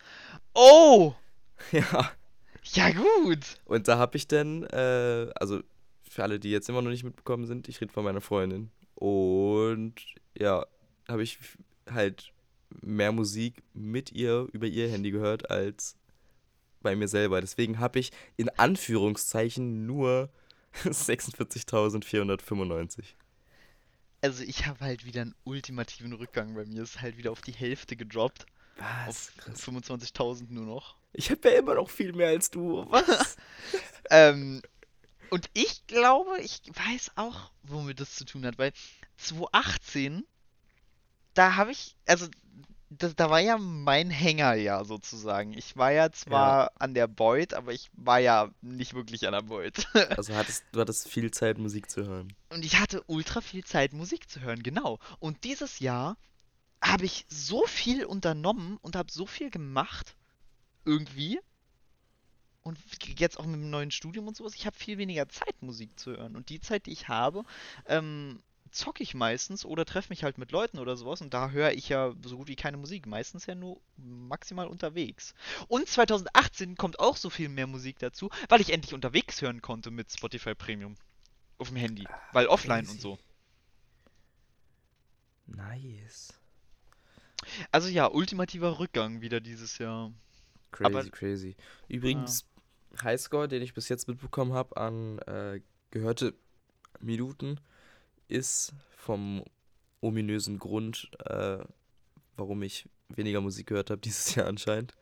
Oh! ja. Ja, gut! Und da habe ich dann, äh, also für alle, die jetzt immer noch nicht mitbekommen sind, ich rede von meiner Freundin. Und ja, habe ich halt mehr Musik mit ihr über ihr Handy gehört als bei mir selber. Deswegen habe ich in Anführungszeichen nur 46.495. Also, ich habe halt wieder einen ultimativen Rückgang bei mir. Ist halt wieder auf die Hälfte gedroppt. Was? Auf 25.000 nur noch. Ich habe ja immer noch viel mehr als du. Was? Ähm, und ich glaube, ich weiß auch, womit das zu tun hat, weil 2018, da habe ich, also das, da war ja mein Hängerjahr sozusagen. Ich war ja zwar an der Beut, aber ich war ja nicht wirklich an der Beut. Also hattest, du hattest viel Zeit, Musik zu hören. Und ich hatte ultra viel Zeit, Musik zu hören, genau. Und dieses Jahr habe ich so viel unternommen und habe so viel gemacht, irgendwie. Und jetzt auch mit dem neuen Studium und sowas, ich habe viel weniger Zeit, Musik zu hören. Und die Zeit, die ich habe, ähm, zocke ich meistens oder treffe mich halt mit Leuten oder sowas. Und da höre ich ja so gut wie keine Musik. Meistens ja nur maximal unterwegs. Und 2018 kommt auch so viel mehr Musik dazu, weil ich endlich unterwegs hören konnte mit Spotify Premium. Auf dem Handy. Weil offline und crazy. so. Nice. Also ja, ultimativer Rückgang wieder dieses Jahr. Crazy, Aber- crazy. Übrigens, Highscore, den ich bis jetzt mitbekommen habe an äh, gehörte Minuten, ist vom ominösen Grund, äh, warum ich weniger Musik gehört habe dieses Jahr anscheinend.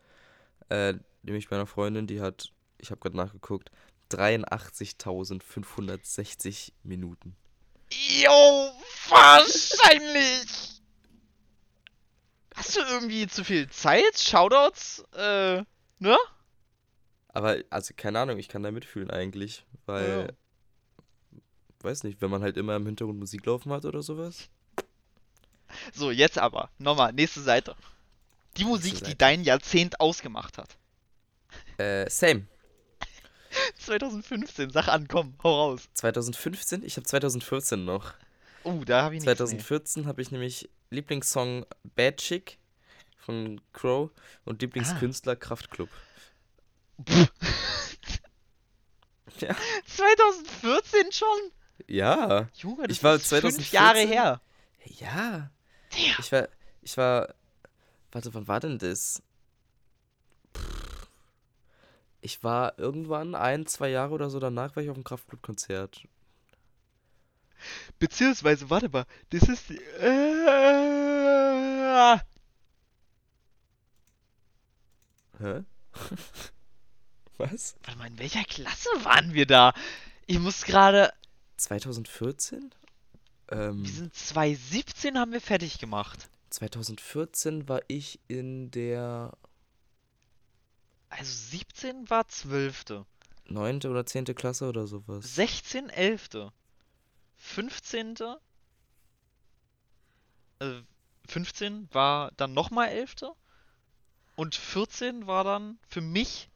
Äh, nämlich meiner Freundin, die hat, ich habe gerade nachgeguckt, 83.560 Minuten. Jo, wahrscheinlich! Hast du irgendwie zu viel Zeit? Shoutouts? Äh, ne? Aber, also keine Ahnung, ich kann da mitfühlen eigentlich, weil, Ja. Weiß nicht, wenn man halt immer im Hintergrund Musik laufen hat oder sowas. So, jetzt aber. Nochmal, nächste Seite. Die Musik, die Seite. dein Jahrzehnt ausgemacht hat. Äh, same. 2015, sag an, komm, hau raus. 2015? Ich habe 2014 noch. Oh, da habe ich nichts. 2014 habe ich nämlich Lieblingssong Bad Chick von Crow und Lieblingskünstler Kraftklub. Nee. Ja. 2014 schon? Ja. Junge, das Ich war ist fünf 2014 Jahre her. Ja. Digga. Ich war, ich war, warte, wann war denn das? Pff. Ich war irgendwann ein, zwei Jahre oder so danach war ich auf dem Kraftblutkonzert. Beziehungsweise, warte mal, das ist. Äh, Hä? Was? warte mal, in welcher Klasse waren wir da? Ich muss gerade. 2014? Ähm, Wir sind 2017 haben wir fertig gemacht. 2014 war ich in der Also 17 war 12. 9. oder 10. Klasse oder sowas. 16 11. 15. Äh, 15 war dann nochmal 11. Und 14 war dann für mich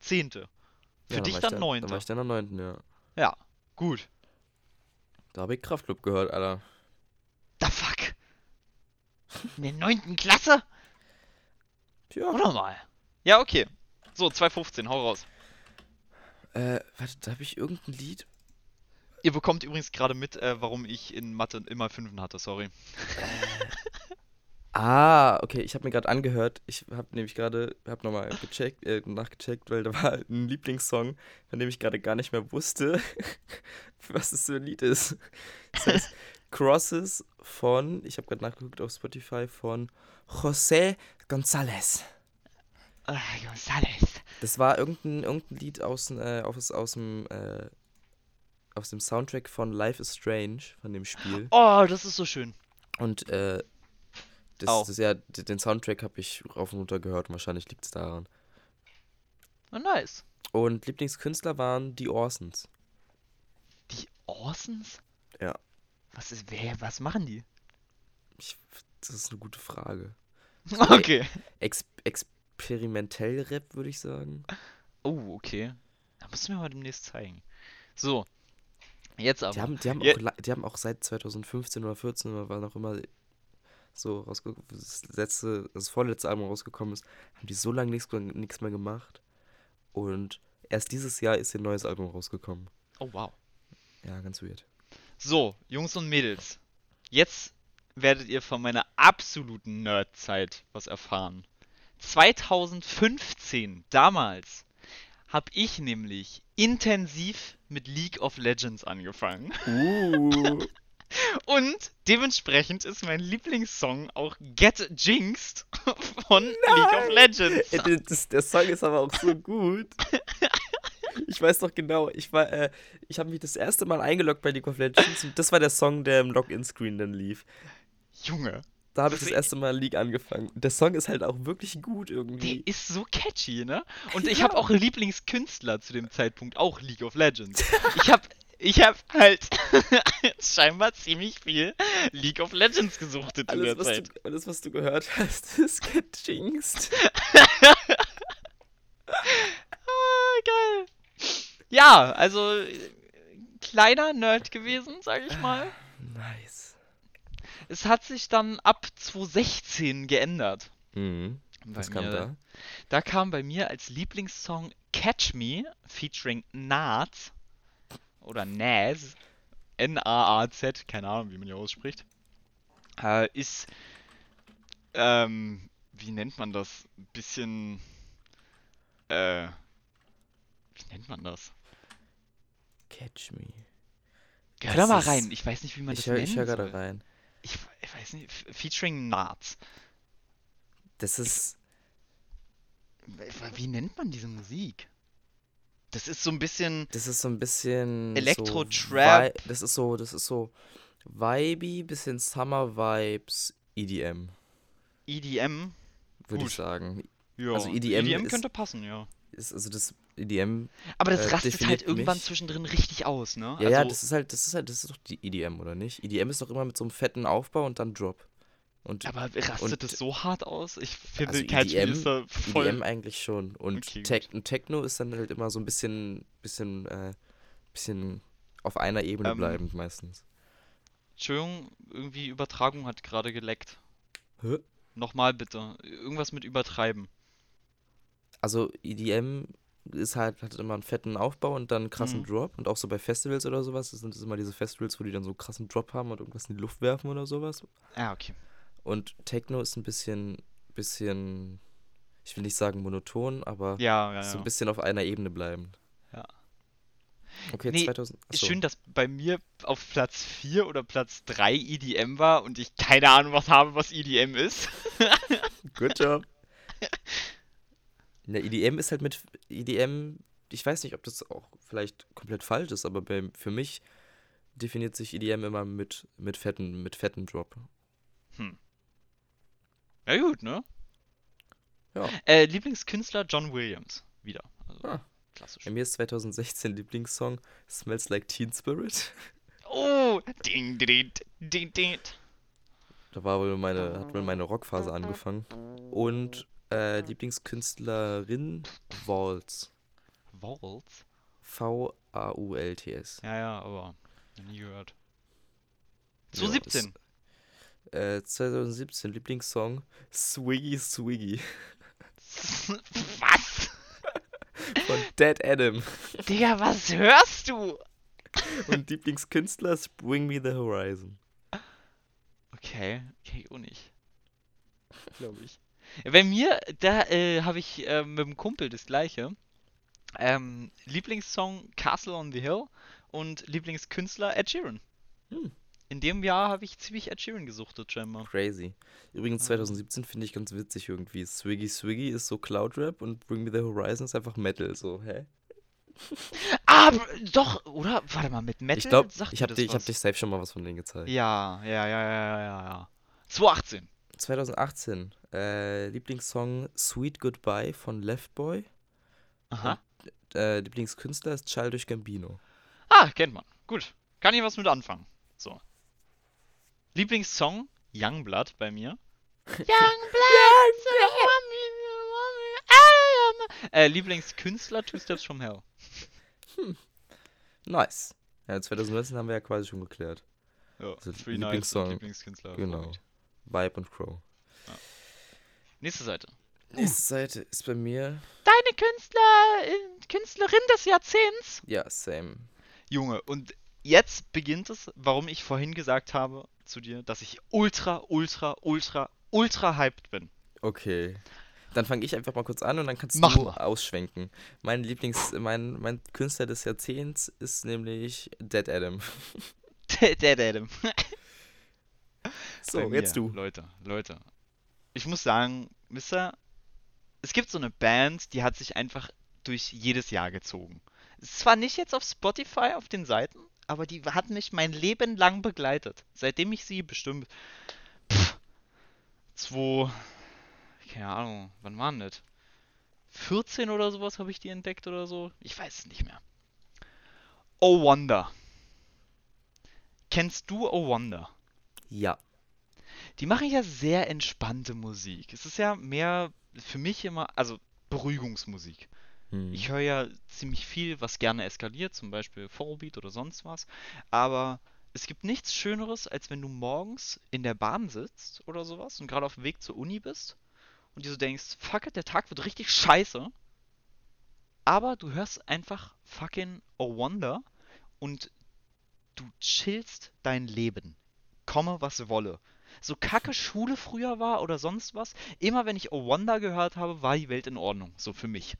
10. Für Ja, dich dann da- 9. Dann war ich dann am 9. ja. Ja, gut. Da habe ich Kraftclub gehört, Alter. Da fuck. In der 9. Klasse? Tja. Oder mal. Ja, okay. So, 2.15, hau raus. Äh, warte, da habe ich irgendein Lied. Ihr bekommt übrigens gerade mit, äh, warum ich in Mathe immer Fünfen hatte, sorry. Ah, okay, ich habe mir gerade angehört. Ich habe nämlich gerade, habe nochmal gecheckt, äh, nachgecheckt, weil da war ein Lieblingssong, von dem ich gerade gar nicht mehr wusste, was das für ein Lied ist. Das heißt Crosses von, ich habe gerade nachgeguckt auf Spotify, von José González. Ah, González. Das war irgendein, irgendein Lied aus, äh, aus, aus, dem, äh, aus dem Soundtrack von Life is Strange, von dem Spiel. Oh, das ist so schön. Und äh, das, Au. das ja, den Soundtrack habe ich rauf und runter gehört und wahrscheinlich liegt es daran. Na, nice. Und Lieblingskünstler waren die Orsons. Die Orsons? Ja. Was ist, wer, was machen die? Ich, das ist eine gute Frage. Okay. Ex experimentell Rap, würde ich sagen. Oh, okay. Da musst du mir mal demnächst zeigen. So. Jetzt aber. Die haben, die, haben Ja. auch, die haben auch seit 2015 oder 14 oder wann auch immer so rausgekommen, das letzte, das vorletzte Album rausgekommen ist, haben die so lange nichts nichts mehr gemacht. Und erst dieses Jahr ist ihr neues Album rausgekommen. Oh, wow. Ja, ganz weird. So, Jungs und Mädels. Jetzt werdet ihr von meiner absoluten Nerdzeit was erfahren. 2015, damals, habe ich nämlich intensiv mit League of Legends angefangen. Uh. Und dementsprechend ist mein Lieblingssong auch Get Jinxed von League of Legends. Ey, der- das, der Song ist aber auch so gut. Ich weiß doch genau, ich war, äh, ich habe mich das erste Mal eingeloggt bei League of Legends und das war der Song, der im Login-Screen dann lief. Junge, Da habe ich das erste Mal League angefangen. Der Song ist halt auch wirklich gut der irgendwie. ist so catchy, ne? Und ich habe auch Lieblingskünstler zu dem Zeitpunkt, auch League of Legends. Ich habe ich hab halt scheinbar ziemlich viel League of Legends gesuchtet in Alles der was, Zeit. du, alles, was du gehört hast, ist gejinxt. Ah, geil. Ja, also kleiner Nerd gewesen, sag ich mal. Nice. Es hat sich dann ab 2016 geändert. Mhm. Was kam mir. da? Da kam bei mir als Lieblingssong Catch Me featuring Naz oder Naz, N-A-A-Z, keine Ahnung, wie man hier ausspricht, äh, ist, ähm, wie nennt man das? Ein bisschen, äh, wie nennt man das? Catch me. Hör da mal rein, ich weiß nicht, wie man Ich das höre nennen ich hör gerade rein. Ich, ich weiß nicht, featuring Naz. Das ist. Wie nennt man diese Musik? Das ist so ein bisschen, Das ist so ein bisschen. Elektro-Trap. So das ist so, das ist so vibey, bisschen Summer Vibes, EDM, EDM. würde ich sagen. Ja, Also EDM EDM ist- könnte passen, ja. Ist, also das EDM. Aber das äh, rastet halt irgendwann mich. zwischendrin richtig aus, ne? Ja, ja, also, das ist halt, das ist halt, das ist doch die EDM, oder nicht? EDM ist doch immer mit so einem fetten Aufbau und dann Drop. Und aber rastet es so hart aus? Ich finde, Also kein Spiel EDM ist da voll. EDM eigentlich schon. Und, Okay, Tech, und Techno ist dann halt immer so ein bisschen, bisschen, äh, bisschen auf einer Ebene Ähm, bleibend meistens. Entschuldigung, irgendwie Übertragung hat gerade geleckt. ist halt, hat immer einen fetten Aufbau und dann einen krassen Mhm. Drop. Und auch so bei Festivals oder sowas, das sind es immer diese Festivals, wo die dann so einen krassen Drop haben und irgendwas in die Luft werfen oder sowas. Ah, okay. Und Techno ist ein bisschen, bisschen, ich will nicht sagen monoton, aber Ja, ja, so ein bisschen auf einer Ebene bleiben. Ja. Okay, Nee, 2000. Ist achso. schön, dass bei mir auf Platz 4 oder Platz 3 EDM war und ich keine Ahnung was habe, was EDM ist. Good job. Der EDM ist halt mit EDM, ich weiß nicht, ob das auch vielleicht komplett falsch ist, aber bei, für mich definiert sich EDM immer mit, mit fetten, mit fetten Drop. Ja gut, ne? Ja. Äh, Lieblingskünstler John Williams. Wieder. Also, Ah. klassisch. Bei mir ist 2016 Lieblingssong Smells Like Teen Spirit. Oh! Ding, ding, ding, ding. Da war wohl meine, hat wohl meine Rockphase angefangen. Und äh, Lieblingskünstlerin Waltz. Waltz? V-A-U-L-T-S. Ja, ja, aber nie gehört. Ja, 2017. Äh, 2017 Lieblingssong Swiggy Swiggy was? von Dead Adam. Digga, was hörst du? Und Lieblingskünstler ist Bring Me the Horizon. Okay, okay, auch nicht. Glaube ich. Bei mir, da äh, habe ich äh, mit dem Kumpel das gleiche. Ähm, Lieblingssong Castle on the Hill und Lieblingskünstler Ed Sheeran. Hm. In dem Jahr habe ich ziemlich Ed Sheeran gesuchtet, scheinbar. Crazy. Übrigens 2017 finde ich ganz witzig irgendwie. Swiggy Swiggy ist so Cloud Rap und Bring Me the Horizon ist einfach Metal. So, hä? Ah, doch, oder? Warte mal, mit Metal ich glaube, sagt ich habe hab dich safe schon mal was von denen gezeigt. Ja, ja, ja, ja, ja, ja. 2018. 2018 äh, Lieblingssong Sweet Goodbye von Left Boy. Aha. Äh, Lieblingskünstler ist Childish Gambino. Ah, kennt man. Gut. Kann ich was mit anfangen. So. Lieblingssong Youngblood bei mir. Youngblood, am- Äh, Lieblingskünstler Two Steps from Hell. Nice. Ja, 2019 haben wir ja quasi schon geklärt. Ja, Also Lieblingssong. Lieblingskünstler. Genau. Vibe und Crow. Nächste Seite. Nächste Seite ist bei mir. Deine Künstler, äh, Künstlerin des Jahrzehnts. Ja, same. Junge, und jetzt beginnt es, warum ich vorhin gesagt habe zu dir, dass ich ultra, ultra, ultra, ultra hyped bin. Okay. Dann fange ich einfach mal kurz an und dann kannst Mach du mal. ausschwenken. Mein Lieblings, mein, mein Künstler des Jahrzehnts ist nämlich Dead Adam. Der Adam. So, mir, jetzt du. Leute, Leute. Ich muss sagen, wisst ihr, es gibt so eine Band, die hat sich einfach durch jedes Jahr gezogen. Ist zwar nicht jetzt auf Spotify auf den Seiten, aber die hat mich mein Leben lang begleitet. Seitdem ich sie bestimmt. Pff, zwei. Keine Ahnung, wann waren das? 14 oder sowas habe ich die entdeckt oder so? Ich weiß es nicht mehr. Oh Wonder. Kennst du Oh Wonder? Ja. Die machen ja sehr entspannte Musik. Es ist ja mehr für mich immer, also Beruhigungsmusik. Hm. Ich höre ja ziemlich viel, was gerne eskaliert, zum Beispiel Forebeat oder sonst was. Aber es gibt nichts Schöneres, als wenn du morgens in der Bahn sitzt oder sowas und gerade auf dem Weg zur Uni bist und dir so denkst, fuck it, der Tag wird richtig scheiße. Aber du hörst einfach fucking Oh Wonder und du chillst dein Leben. Komme, was wolle. So kacke Schule früher war oder sonst was, immer wenn ich Oh Wonder gehört habe, war die Welt in Ordnung. So für mich.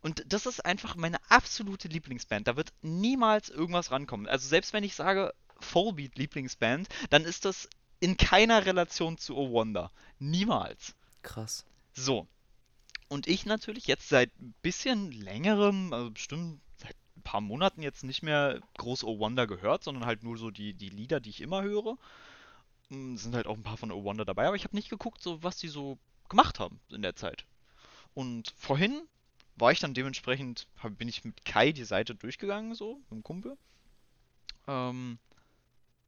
Und das ist einfach meine absolute Lieblingsband. Da wird niemals irgendwas rankommen. Also selbst wenn ich sage Fullbeat Lieblingsband, dann ist das in keiner Relation zu Oh Wonder. Niemals. Krass. So. Und ich natürlich jetzt seit ein bisschen längerem, also bestimmt seit ein paar Monaten jetzt nicht mehr groß Oh Wonder gehört, sondern halt nur so die, die Lieder, die ich immer höre. Mm, Sind halt auch ein paar von Oh Wonder dabei, aber ich habe nicht geguckt, so was die so gemacht haben in der Zeit. Und vorhin war ich dann dementsprechend, hab, bin ich mit Kai die Seite durchgegangen, so, mit dem Kumpel. Ähm,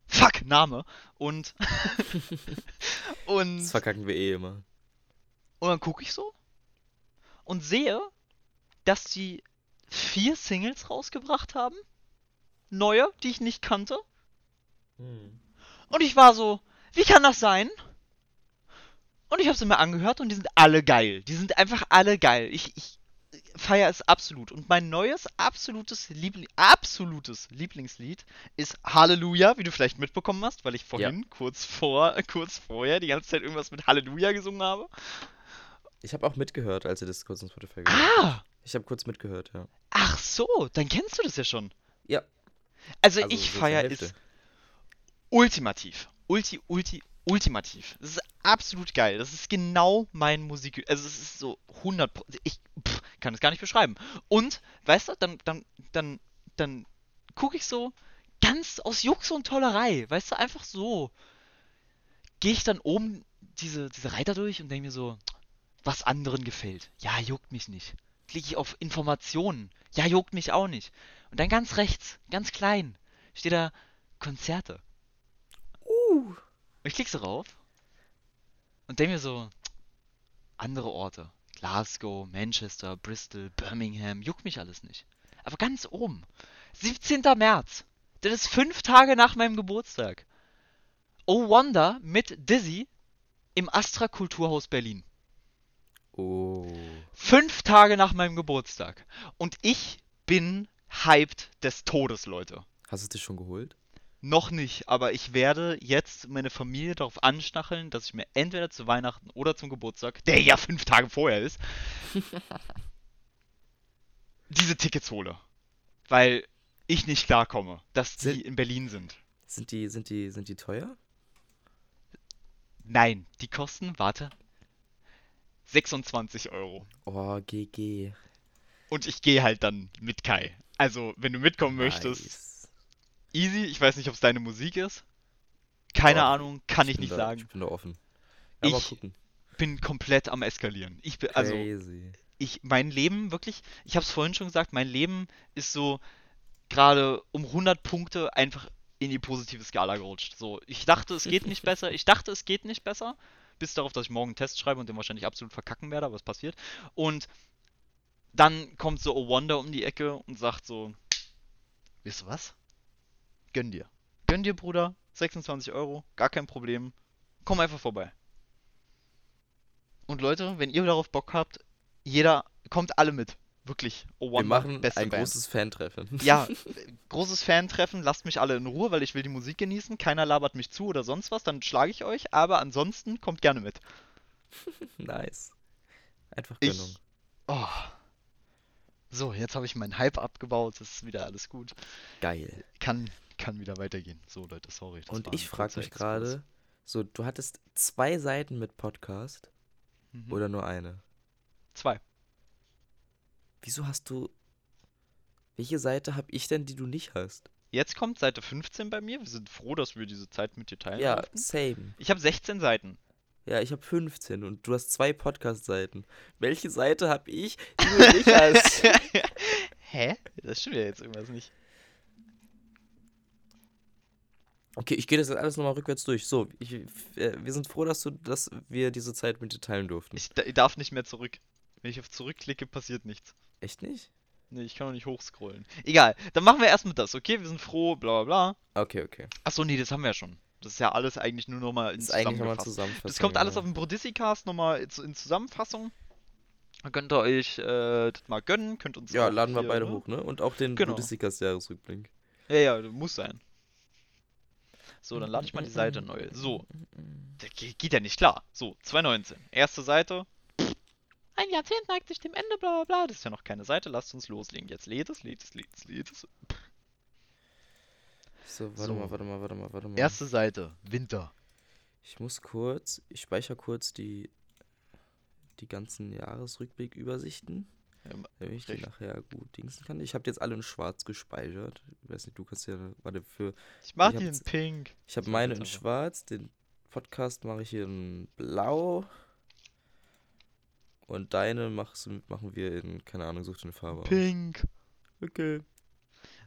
fuck, Name. Und, und, Das verkacken wir eh immer. und dann gucke ich so und sehe, dass die vier Singles rausgebracht haben. Neue, die ich nicht kannte. Und ich war so, wie kann das sein? Und ich habe sie mir angehört und die sind alle geil. Die sind einfach alle geil. Ich, ich feiere es absolut. Und mein neues, absolutes, Liebling, absolutes Lieblingslied ist Halleluja, wie du vielleicht mitbekommen hast, weil ich vorhin kurz, vor, kurz vorher die ganze Zeit irgendwas mit Halleluja gesungen habe. Ich habe auch mitgehört, als ihr das kurz in Spotify gehört habt. Ah! Ich habe kurz mitgehört, ja. Ach so, dann kennst du das ja schon. Ja. Also, Also ich so feiere es ultimativ. Ulti, ulti, ultimativ. Das ist absolut geil. Das ist genau mein Musik. Also es ist so 100 Pro- Ich pff, kann es gar nicht beschreiben. Und, weißt du, dann, dann, dann, dann gucke ich so ganz aus Jux und Tollerei. Weißt du, einfach so. Gehe ich dann oben diese, diese Reiter durch und denke mir so, was anderen gefällt. Ja, juckt mich nicht. Klicke ich auf Informationen. Ja, juckt mich auch nicht. Und dann ganz rechts, ganz klein, steht da Konzerte. Uh. Und ich klicke so rauf und denke mir so, andere Orte. Glasgow, Manchester, Bristol, Birmingham, juckt mich alles nicht. Aber ganz oben, 17. März, das ist fünf Tage nach meinem Geburtstag. Oh Wonder mit Dizzy im Astra Kulturhaus Berlin. Oh. Fünf Tage nach meinem Geburtstag. Und ich bin hyped des Todes, Leute. Hast du es dir schon geholt? Noch nicht, aber ich werde jetzt meine Familie darauf anstacheln, dass ich mir entweder zu Weihnachten oder zum Geburtstag, der ja fünf Tage vorher ist, diese Tickets hole. Weil ich nicht klarkomme, dass die Sind- in Berlin sind. Sind die, sind die, sind die teuer? Nein, die kosten, warte, 26 Euro. Oh, GG. Und ich gehe halt dann mit Kai. Also, wenn du mitkommen möchtest, Nice. Easy. Ich weiß nicht, ob es deine Musik ist. Keine Doch, Ahnung, kann ich, bin nicht da, sagen. Ich bin da offen. Mal Ich- gucken. Bin komplett am eskalieren. Ich bin, also, Crazy. ich, mein Leben wirklich, ich habe es vorhin schon gesagt, mein Leben ist so gerade um 100 Punkte einfach in die positive Skala gerutscht. So, ich dachte, es geht nicht besser. Ich dachte, es geht nicht besser. Bis darauf, dass ich morgen einen Test schreibe und den wahrscheinlich absolut verkacken werde, aber es passiert. Und dann kommt so Wonder um die Ecke und sagt so, wisst du was? Gönn dir. Gönn dir, Bruder. 26 Euro, gar kein Problem. Komm einfach vorbei. Und Leute, wenn ihr darauf Bock habt, jeder, kommt alle mit. Wirklich. Oh Wir machen beste ein Band. großes Fantreffen. Ja, großes Fan-Treffen, lasst mich alle in Ruhe, weil ich will die Musik genießen. Keiner labert mich zu oder sonst was, dann schlage ich euch. Aber ansonsten kommt gerne mit. nice. Einfach Ich- Gönnung. Oh. So, jetzt habe ich meinen Hype abgebaut, es ist wieder alles gut. Geil. Kann, kann wieder weitergehen. So, Leute, sorry. das Und ich frage mich gerade, so, du hattest zwei Seiten mit Podcast Mhm. oder nur eine? Zwei. Wieso hast du. Welche Seite habe ich denn, die du nicht hast? Jetzt kommt Seite 15 bei mir. Wir sind froh, dass wir diese Zeit mit dir teilen Ja, durften. same. Ich habe 16 Seiten. Ja, ich habe 15 und du hast zwei Podcast-Seiten. Welche Seite habe ich, die du nicht hast? Hä? Das stimmt ja jetzt irgendwas nicht. Okay, ich gehe das jetzt alles nochmal rückwärts durch. So, ich, äh, wir sind froh, dass, du, dass wir diese Zeit mit dir teilen durften. Ich, ich darf nicht mehr zurück. Wenn ich auf zurückklicke, passiert nichts. Echt nicht? Nee, ich kann noch nicht hochscrollen. Egal, dann machen wir erstmal das, okay? Wir sind froh, bla bla bla. Okay, okay. Achso, nee, das haben wir ja schon. Das ist ja alles eigentlich nur nochmal in Das zusammengefasst. Zusammenfassung. Das kommt alles genau. auf dem Brodissi-Cast nochmal in Zusammenfassung. Dann könnt ihr euch äh, das mal gönnen, könnt uns Ja, laden wir hier, beide ne? hoch, ne? Und auch den Genau. Buddhistikas Jahresrückblick. Ja, ja, muss sein. So, dann lade ich mal die Seite neu. So, ge- geht ja nicht klar. So, 219. Erste Seite. Ein Jahrzehnt neigt sich dem Ende, bla bla bla. Das ist ja noch keine Seite. Lasst uns loslegen. Jetzt lädt es, lädt es, lädt es, lädt es. So, warte So. mal, warte mal, warte mal, warte mal. Erste Seite. Winter. Ich muss kurz, ich speichere kurz die, die ganzen Jahresrückblick-Übersichten, Ähm, damit ich die nachher gut dingsen kann. Ich habe jetzt alle in schwarz gespeichert. Ich weiß nicht, du kannst ja, warte, für, Ich mach Ich hab die in pink. ich habe meine in schwarz, den Podcast mache ich hier in blau und deine machst, machen wir in, keine Ahnung, such eine Farbe aus. Pink. Okay.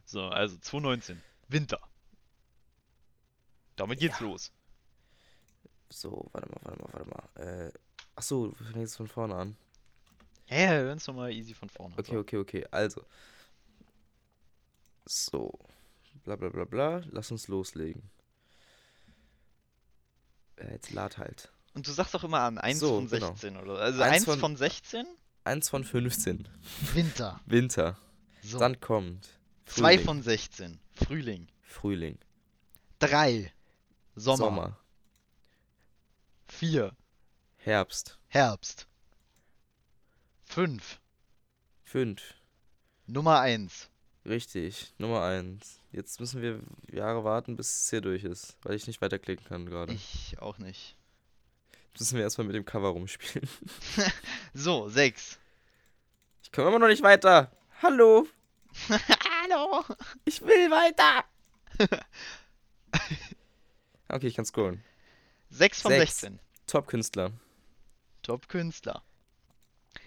So, also 219. Winter. Damit geht's los. So, warte mal, warte mal, warte mal. Äh, achso, wir fangen jetzt von vorne an. Hä, hey, hören uns nochmal easy von vorne. Okay, So. okay, okay. Also. So. Bla bla bla bla. Lass uns loslegen. Äh, jetzt lad halt. Und du sagst doch immer an 1 So, von genau. 16, oder? Also Eins 1 von- von 16? eins von 15. Winter. Winter. So. Dann kommt. Zwei Frühling. von 16. Frühling. Frühling. Drei. Sommer. Sommer. Vier. Herbst. Herbst. Fünf. Fünf. Nummer eins. Richtig. Nummer eins. Jetzt müssen wir Jahre warten, bis es hier durch ist, weil ich nicht weiterklicken kann gerade. Ich auch nicht. Jetzt müssen wir erstmal mit dem Cover rumspielen. So, sechs. Ich komme immer noch nicht weiter. Hallo. Hallo. Ich will weiter. okay, ich kann scrollen. Sechs von Sechs. 16. Top-Künstler. Top-Künstler.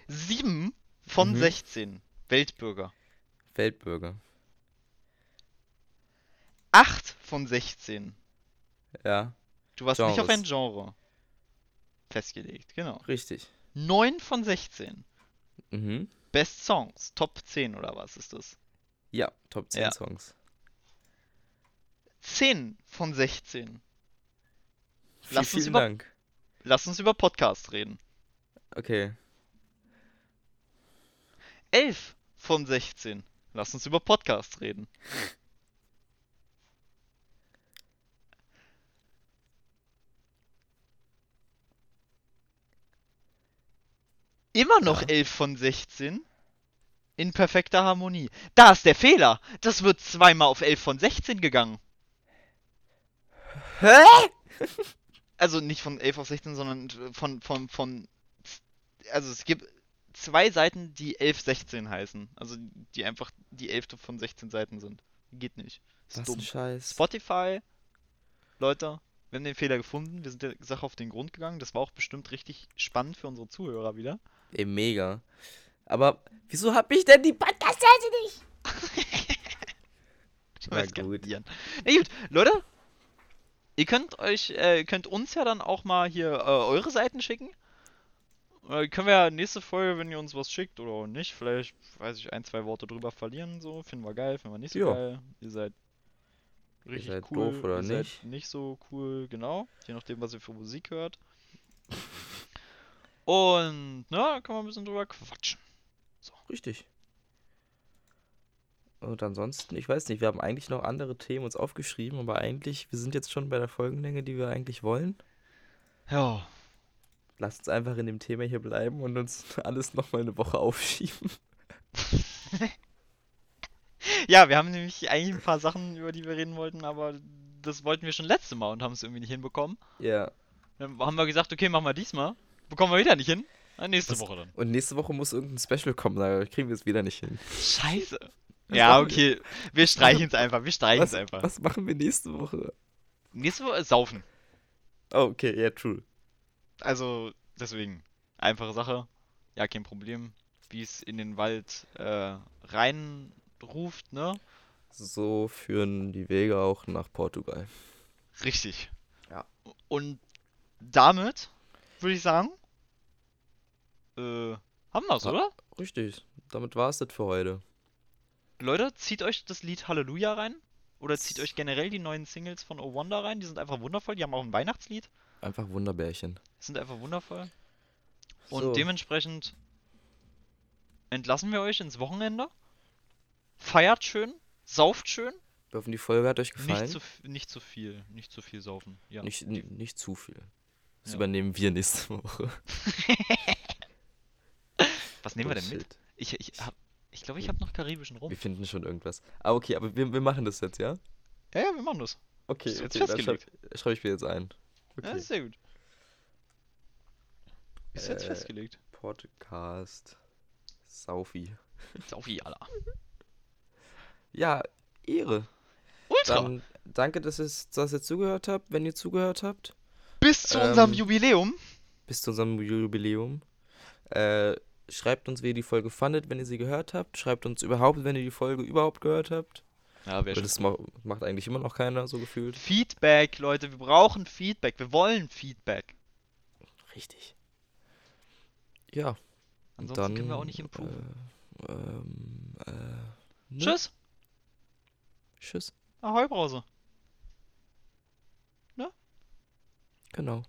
Sieben von Mhm. 16. Weltbürger. Weltbürger. Acht von 16. Ja, Du warst nicht auf Genres. ein Genre festgelegt, genau. richtig. 9 von 16. Mhm. Best Songs, Top 10 oder was ist das? Ja, Top 10 Ja. Songs. 10 von 16. Vielen, Lass uns vielen über- Dank. Lass uns über Podcast reden. Okay. 11 von 16. Lass uns über Podcast reden. Immer noch Ja. 11 von 16. In perfekter Harmonie. Da ist der Fehler. Das wird zweimal auf 11 von 16 gegangen. Hä? Also nicht von 11 auf 16, sondern von, von, von. Also es gibt zwei Seiten, die 11, 16 heißen. Also die einfach die 11. von 16 Seiten sind. Geht nicht. Ist Was dumm. ein Scheiß. Spotify, Leute, wir haben den Fehler gefunden. Wir sind der Sache auf den Grund gegangen. Das war auch bestimmt richtig spannend für unsere Zuhörer wieder. Ey, mega. Aber wieso hab ich denn die Podcast-Seite nicht? Ich Na weiß gar gut. nicht. Na gut, Leute, ihr könnt euch, äh, könnt uns ja dann auch mal hier äh, eure Seiten schicken. Äh, können wir ja nächste Folge, wenn ihr uns was schickt oder auch nicht, vielleicht, weiß ich, ein, zwei Worte drüber verlieren, so. Finden wir geil, finden wir nicht so Ja. geil. Ihr seid richtig seid cool, doof oder ihr seid nicht. nicht so cool, genau. Je nachdem, was ihr für Musik hört. Und, na, kann man ein bisschen drüber quatschen. Richtig. Und ansonsten, ich weiß nicht, wir haben eigentlich noch andere Themen uns aufgeschrieben, aber eigentlich, wir sind jetzt schon bei der Folgenlänge, die wir eigentlich wollen. Ja. Lasst uns einfach in dem Thema hier bleiben und uns alles nochmal eine Woche aufschieben. Ja, wir haben nämlich eigentlich ein paar Sachen, über die wir reden wollten, aber das wollten wir schon letzte Mal und haben es irgendwie nicht hinbekommen. Ja. Dann haben wir gesagt, okay, machen wir diesmal. Bekommen wir wieder nicht hin. Na, nächste Was- Woche dann. Und nächste Woche muss irgendein Special kommen, da kriegen wir es wieder nicht hin. Scheiße. Was Ja, okay. Wir streichen es einfach. Wir streichen es Was, einfach. was machen wir nächste Woche? Nächste Woche ist Saufen. Oh, okay, ja, true. Also, deswegen. Einfache Sache. Ja, kein Problem. Wie es in den Wald äh, reinruft, ne? So führen die Wege auch nach Portugal. Richtig. Ja. Und damit würde ich sagen, äh, haben wir's, Ja. oder? Richtig, damit war es das für heute. Leute, zieht euch das Lied Halleluja rein. Oder zieht euch generell die neuen Singles von Oh Wonder rein. Die sind einfach wundervoll. Die haben auch ein Weihnachtslied. Einfach Wunderbärchen. Die sind einfach wundervoll. Und So. dementsprechend entlassen wir euch ins Wochenende. Feiert schön. Sauft schön. Wir hoffen, die Folge hat euch gefallen. Nicht zu, nicht zu viel. Nicht zu viel saufen. Ja. Nicht, nicht zu viel. Das Ja. übernehmen wir nächste Woche. Was nehmen wir denn mit? Ich, ich hab, ich glaube, ich habe noch karibischen Rum. Wir finden schon irgendwas. Ah, okay, aber wir, wir machen das jetzt, ja? Ja, ja, wir machen das. Okay, jetzt okay, dann schreibe schreib ich mir jetzt ein. Ja, Okay. ist sehr gut. Ist jetzt Äh, festgelegt. Podcast Saufi. Saufi, Alter. Ja, Ehre. Ultra! Dann danke, dass, es, dass ihr zugehört habt, wenn ihr zugehört habt. Bis zu unserem ähm, Jubiläum. Bis zu unserem Jubiläum. Äh, schreibt uns, wie ihr die Folge fandet, wenn ihr sie gehört habt. Schreibt uns überhaupt, wenn ihr die Folge überhaupt gehört habt. Ja, wäre das ma macht eigentlich immer noch keiner so gefühlt. Feedback, Leute. Wir brauchen Feedback. Wir wollen Feedback. Richtig. Ja. Ansonsten können wir auch nicht improven. Äh, ähm, äh, ne? Tschüss. Tschüss. Ahoi, Brause. Genau.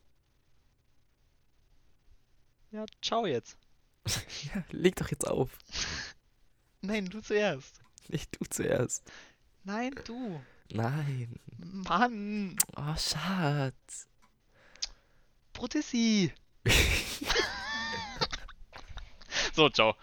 Ja, ciao jetzt. Ja, leg doch jetzt auf. Nein, du zuerst. Nicht du zuerst. Nein, du. Nein. Mann. Oh, Schatz. Brudissi. so, ciao.